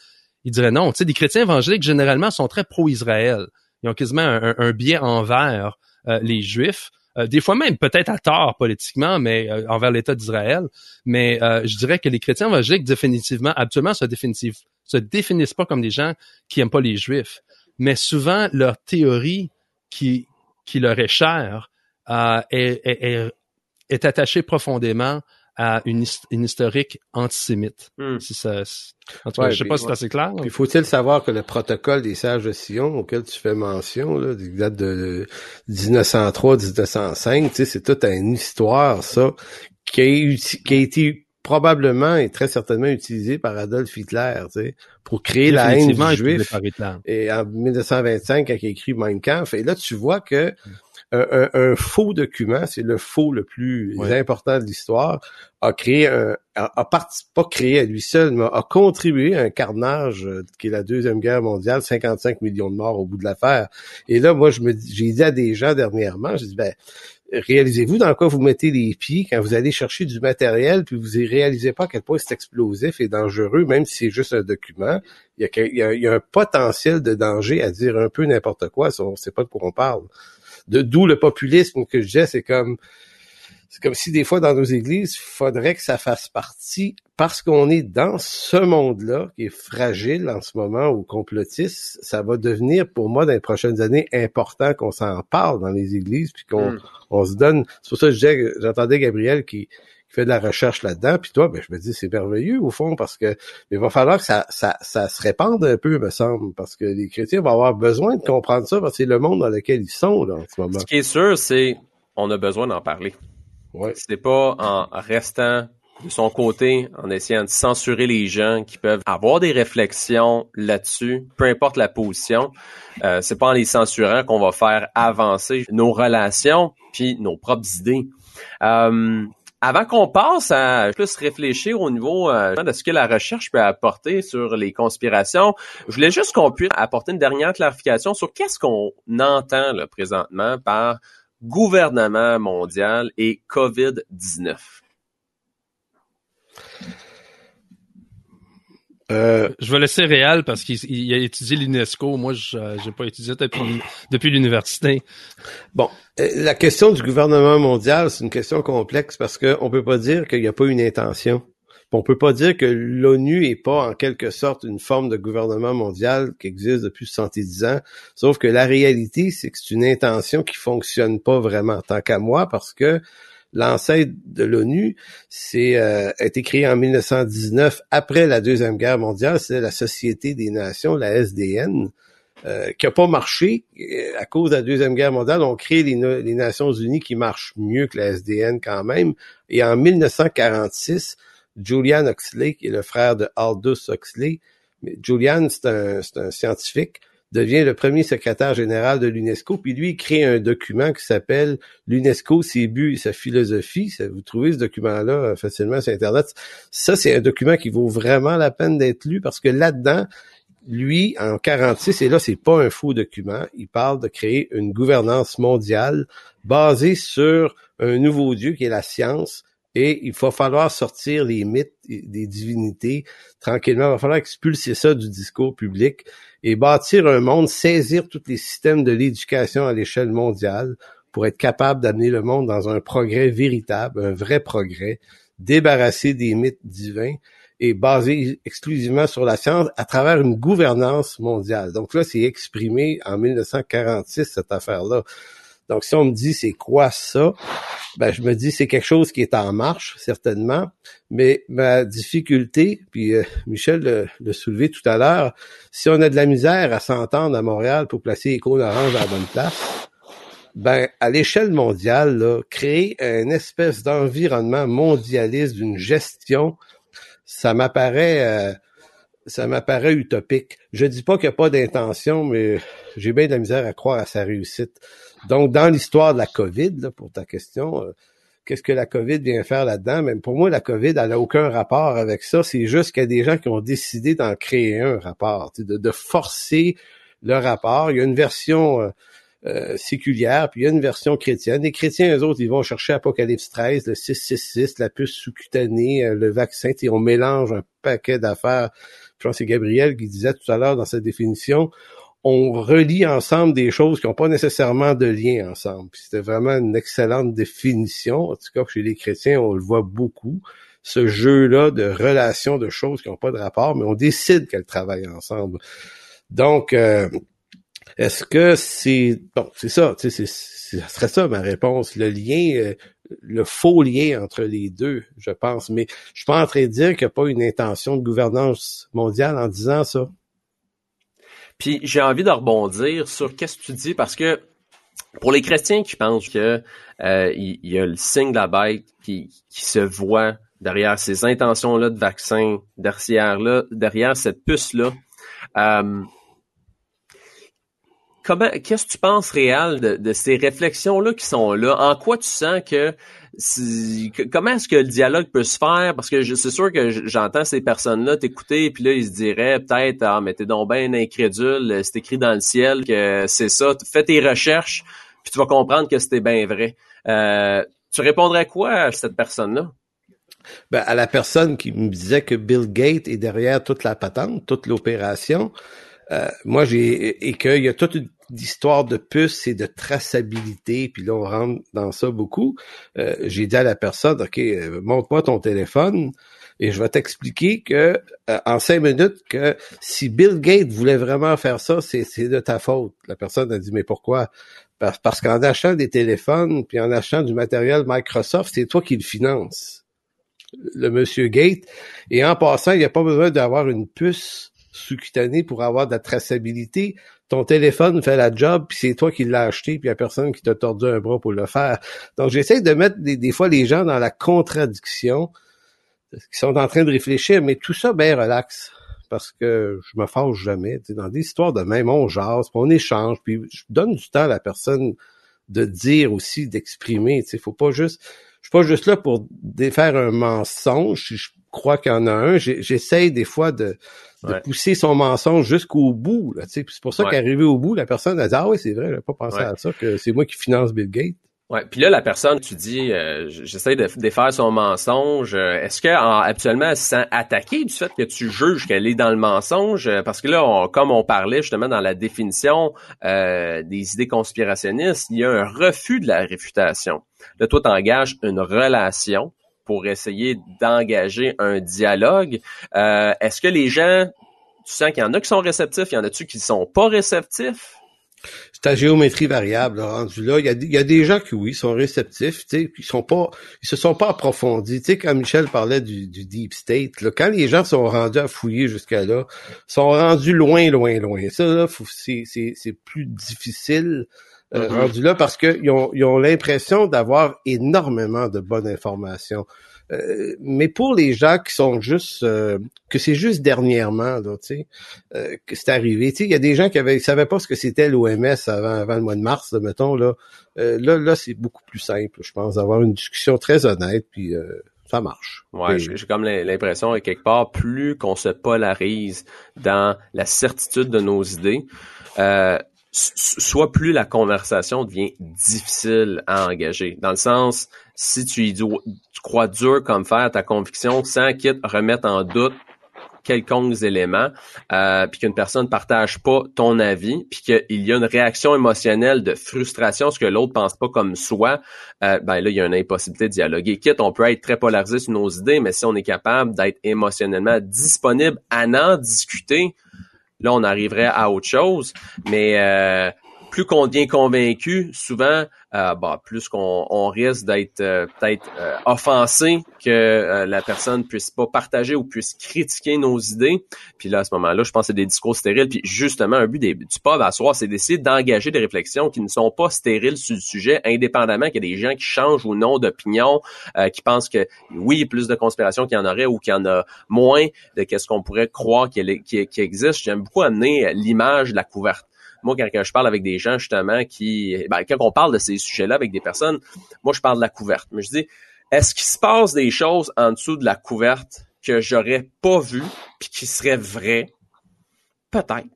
ils diraient non. Tu sais, des chrétiens évangéliques généralement sont très pro-Israël. Ils ont quasiment un, un, biais envers euh, les Juifs. Euh, des fois même peut-être à tort politiquement, mais euh, envers l'État d'Israël. Mais euh, je dirais que les chrétiens évangéliques définitivement, absolument, se définissent, se définissent pas comme des gens qui aiment pas les Juifs, mais souvent leur théorie qui qui leur est chère est, est, est attachée profondément à une, une historique antisémite. Hmm. Si ça, en tout cas, je sais pas si c'est assez clair. Il faut-il savoir que le protocole des sages de Sion auquel tu fais mention, là, date de 1903-1905, tu sais, c'est toute une histoire, ça, qui a, qui a été probablement et très certainement utilisé par Adolf Hitler, tu sais, pour créer la haine du juif. Et en 1925, quand il a écrit Mein Kampf, et là, tu vois que hmm un, faux document, c'est le faux le plus important de l'histoire, a créé un, a, pas créé à lui seul, mais a contribué à un carnage euh, qui est la deuxième guerre mondiale, 55 millions de morts au bout de l'affaire. Et là, moi, je me, j'ai dit à des gens dernièrement, j'ai dit, ben, réalisez-vous dans quoi vous mettez les pieds quand vous allez chercher du matériel, puis vous ne réalisez pas à quel point c'est explosif et dangereux, même si c'est juste un document. Il y, a, il y a un potentiel de danger à dire un peu n'importe quoi si on ne sait pas de quoi on parle d'où le populisme que je disais, c'est comme c'est comme si des fois dans nos églises, il faudrait que ça fasse partie parce qu'on est dans ce monde-là qui est fragile en ce moment ou complotiste, ça va devenir pour moi dans les prochaines années important qu'on s'en parle dans les églises puis qu'on hmm. on se donne. C'est pour ça que je j'entendais Gabriel qui fait de la recherche là-dedans, puis toi, ben, je me dis, c'est merveilleux au fond, parce que il va falloir que ça, ça, ça se répande un peu, me semble, parce que les chrétiens vont avoir besoin de comprendre ça, parce que c'est le monde dans lequel ils sont là, en ce moment. Ce qui est sûr, c'est on a besoin d'en parler. Ouais. C'est pas en restant de son côté, en essayant de censurer les gens qui peuvent avoir des réflexions là-dessus, peu importe la position, euh, c'est pas en les censurant qu'on va faire avancer nos relations puis nos propres idées. Euh, avant qu'on passe à plus réfléchir au niveau euh, de ce que la recherche peut apporter sur les conspirations, je voulais juste qu'on puisse apporter une dernière clarification sur qu'est-ce qu'on entend là, présentement par gouvernement mondial et COVID-19. Euh, je vais laisser Réal parce qu'il a étudié l'UNESCO. Moi, je n'ai pas étudié depuis, depuis l'université. Bon, euh, la question du gouvernement mondial, c'est une question complexe parce qu'on peut pas dire qu'il n'y a pas une intention. On peut pas dire que l'ONU est pas en quelque sorte une forme de gouvernement mondial qui existe depuis 70 ans. Sauf que la réalité, c'est que c'est une intention qui fonctionne pas vraiment tant qu'à moi parce que l'ancêtre de l'ONU, c'est euh, a été créé en 1919 après la deuxième guerre mondiale. C'est la Société des Nations, la SDN, euh, qui a pas marché euh, à cause de la deuxième guerre mondiale. On crée les, Nations Unies qui marchent mieux que la SDN quand même. Et en 1946, Julian Huxley, qui est le frère de Aldous Huxley, Julian, c'est un scientifique devient le premier secrétaire général de l'UNESCO, puis lui, il crée un document qui s'appelle l'UNESCO, ses buts et sa philosophie. vous trouvez ce document-là euh, facilement sur Internet. Ça, c'est un document qui vaut vraiment la peine d'être lu parce que là-dedans, lui, en 46, et là, c'est pas un faux document, il parle de créer une gouvernance mondiale basée sur un nouveau Dieu qui est la science, et il va falloir sortir les mythes des divinités tranquillement. Il va falloir expulser ça du discours public et bâtir un monde, saisir tous les systèmes de l'éducation à l'échelle mondiale pour être capable d'amener le monde dans un progrès véritable, un vrai progrès, débarrasser des mythes divins et basé exclusivement sur la science à travers une gouvernance mondiale. Donc là, c'est exprimé en 1946, cette affaire-là. Donc, si on me dit c'est quoi ça, ben je me dis c'est quelque chose qui est en marche, certainement. Mais ma difficulté, puis euh, Michel l'a soulevé tout à l'heure, si on a de la misère à s'entendre à Montréal pour placer les cônes orange à la bonne place, ben à l'échelle mondiale, là, créer une espèce d'environnement mondialiste d'une gestion, ça m'apparaît euh, ça m'apparaît utopique. Je dis pas qu'il n'y a pas d'intention, mais j'ai bien de la misère à croire à sa réussite. Donc, dans l'histoire de la COVID, là, pour ta question, euh, qu'est-ce que la COVID vient faire là-dedans? Même pour moi, la COVID, elle n'a aucun rapport avec ça. C'est juste qu'il y a des gens qui ont décidé d'en créer un rapport, de, de, forcer le rapport. Il y a une version euh, euh, séculière, puis il y a une version chrétienne. Les chrétiens, eux autres, ils vont chercher Apocalypse 13, le 666, la puce sous-cutanée, le vaccin, et on mélange un paquet d'affaires. Je pense que c'est Gabriel qui disait tout à l'heure dans sa définition, on relie ensemble des choses qui n'ont pas nécessairement de lien ensemble. C'était vraiment une excellente définition. En tout cas, chez les chrétiens, on le voit beaucoup. Ce jeu-là de relations de choses qui n'ont pas de rapport, mais on décide qu'elles travaillent ensemble. Donc, euh, est-ce que c'est bon, c'est ça, tu sais, ce serait ça ma réponse. Le lien, euh, le faux lien entre les deux, je pense. Mais je suis pas en train de dire qu'il n'y a pas une intention de gouvernance mondiale en disant ça. Puis j'ai envie de rebondir sur qu'est-ce que tu dis parce que pour les chrétiens qui pensent que euh, il, y a le signe de la bête qui, se voit derrière ces intentions-là de vaccin, derrière là, derrière cette puce-là, euh, comment qu'est-ce que tu penses réel de, de ces réflexions-là qui sont là? En quoi tu sens que comment est-ce que le dialogue peut se faire? Parce que c'est sûr que j'entends ces personnes-là t'écouter, puis là, ils se diraient peut-être, ah, mais t'es donc bien incrédule, c'est écrit dans le ciel que c'est ça. Fais tes recherches, puis tu vas comprendre que c'était bien vrai. Euh, tu répondrais quoi à cette personne-là? Ben, à la personne qui me disait que Bill Gates est derrière toute la patente, toute l'opération, euh, moi j'ai et qu'il y a toute une d'histoire de puces et de traçabilité, puis là on rentre dans ça beaucoup. Euh, j'ai dit à la personne, ok, euh, montre-moi ton téléphone et je vais t'expliquer que euh, en cinq minutes que si Bill Gates voulait vraiment faire ça, c'est de ta faute. La personne a dit mais pourquoi? Parce, parce qu'en achetant des téléphones puis en achetant du matériel Microsoft, c'est toi qui le finances, le monsieur Gates. Et en passant, il n'y a pas besoin d'avoir une puce sous-cutanée pour avoir de la traçabilité ton téléphone fait la job, puis c'est toi qui l'as acheté, puis il a personne qui t'a tordu un bras pour le faire. Donc, j'essaie de mettre des, fois les gens dans la contradiction qui sont en train de réfléchir, mais tout ça, ben relax parce que je me fâche jamais. dans des histoires de même, on jase, on échange, puis je donne du temps à la personne de dire aussi, d'exprimer. Il faut pas juste. Je suis pas juste là pour défaire un mensonge. Crois qu'il y en a un, j'essaye des fois de, pousser son mensonge jusqu'au bout. C'est pour ça qu'arrivé au bout, la personne a dit Ah oui, c'est vrai, pas pensé à ça, que c'est moi qui finance Bill Gates. Ouais, puis là la personne, tu dis, euh, j'essaie de défaire son mensonge. Euh, est-ce que actuellement elle se sent attaquée du fait que tu juges qu'elle est dans le mensonge? Parce que là, comme on parlait justement dans la définition euh, des idées conspirationnistes, il y a un refus de la réfutation. Là, toi, t'engages une relation pour essayer d'engager un dialogue. Est-ce que les gens, tu sens qu'il y en a qui sont réceptifs, il y en a-tu qui sont pas réceptifs? C'est à géométrie variable, rendu là. Il y, a, des gens qui, oui, sont réceptifs, tu sais, ils sont pas, ils se sont pas approfondis. Tu sais, quand Michel parlait du, deep state, là, quand les gens sont rendus à fouiller jusqu'à là, sont rendus loin, loin, loin. Ça, là, c'est plus difficile euh, mm-hmm. rendu là parce qu'ils ont, ils ont l'impression d'avoir énormément de bonnes informations. Euh, mais pour les gens qui sont juste euh, que c'est juste dernièrement là, tu sais, euh, que c'est arrivé. Tu sais, il y a des gens qui avaient savaient pas ce que c'était l'OMS avant, avant le mois de mars, là, mettons là. là, là, c'est beaucoup plus simple, je pense, d'avoir une discussion très honnête, puis ça marche. Ouais, j'ai comme l'impression quelque part, plus qu'on se polarise dans la certitude de nos idées, soit plus la conversation devient difficile à engager. Dans le sens, si tu, tu crois dur comme faire ta conviction sans quitte remettre en doute quelconques éléments, euh, puis qu'une personne ne partage pas ton avis, puis qu'il y a une réaction émotionnelle de frustration, ce que l'autre pense pas comme soi, euh, ben là, il y a une impossibilité de dialoguer. Quitte, on peut être très polarisé sur nos idées, mais si on est capable d'être émotionnellement disponible à en discuter, là, on arriverait à autre chose. Mais euh, plus qu'on devient convaincu, souvent, euh, bah, plus qu'on on risque d'être euh, peut-être euh, offensé que euh, la personne puisse pas partager ou puisse critiquer nos idées. Puis là, à ce moment-là, je pense que c'est des discours stériles. Puis justement, un but des, du pub à soir, c'est d'essayer d'engager des réflexions qui ne sont pas stériles sur le sujet, indépendamment qu'il y ait des gens qui changent ou non d'opinion, qui pensent que oui, il y a plus de conspiration qu'il y en aurait ou qu'il y en a moins de qu'est-ce qu'on pourrait croire qu'il qui existe. J'aime beaucoup amener l'image de la couverture moi, quand, je parle avec des gens, justement, qui, ben, quand on parle de ces sujets-là avec des personnes, moi, je parle de la couverte. Mais je dis, est-ce qu'il se passe des choses en dessous de la couverte que j'aurais pas vu puis qui seraient vraies? Peut-être.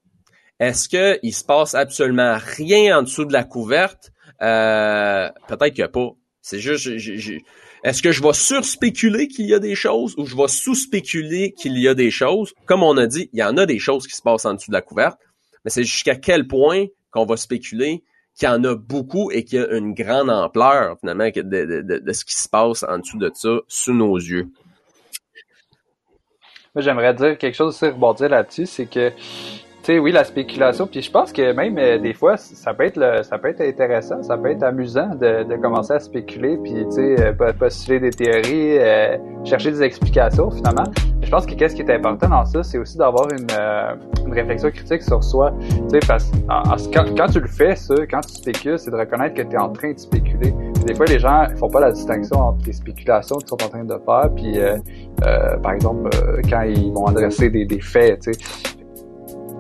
Est-ce qu'il se passe absolument rien en dessous de la couverte? Euh, peut-être qu'il n'y a pas. C'est juste, est-ce que je vais surspéculer qu'il y a des choses ou je vais sous-spéculer qu'il y a des choses? Comme on a dit, il y en a des choses qui se passent en dessous de la couverte mais c'est jusqu'à quel point qu'on va spéculer qu'il y en a beaucoup et qu'il y a une grande ampleur finalement de, de, de, ce qui se passe en dessous de ça sous nos yeux? J'aimerais dire quelque chose aussi rebondir là-dessus, c'est que sais, oui, la spéculation. Puis je pense que même euh, des fois, ça peut être le, ça peut être intéressant, ça peut être amusant de, de commencer à spéculer, puis tu sais, euh, postuler des théories, euh, chercher des explications finalement. Je pense que qu'est-ce qui est important dans ça, c'est aussi d'avoir une, une, réflexion critique sur soi. Tu sais, parce quand, quand, tu le fais, ça, quand tu spécules, c'est de reconnaître que tu es en train de spéculer. des fois, les gens font pas la distinction entre les spéculations qu'ils sont en train de faire, puis par exemple, quand ils vont adresser des, des faits, tu sais.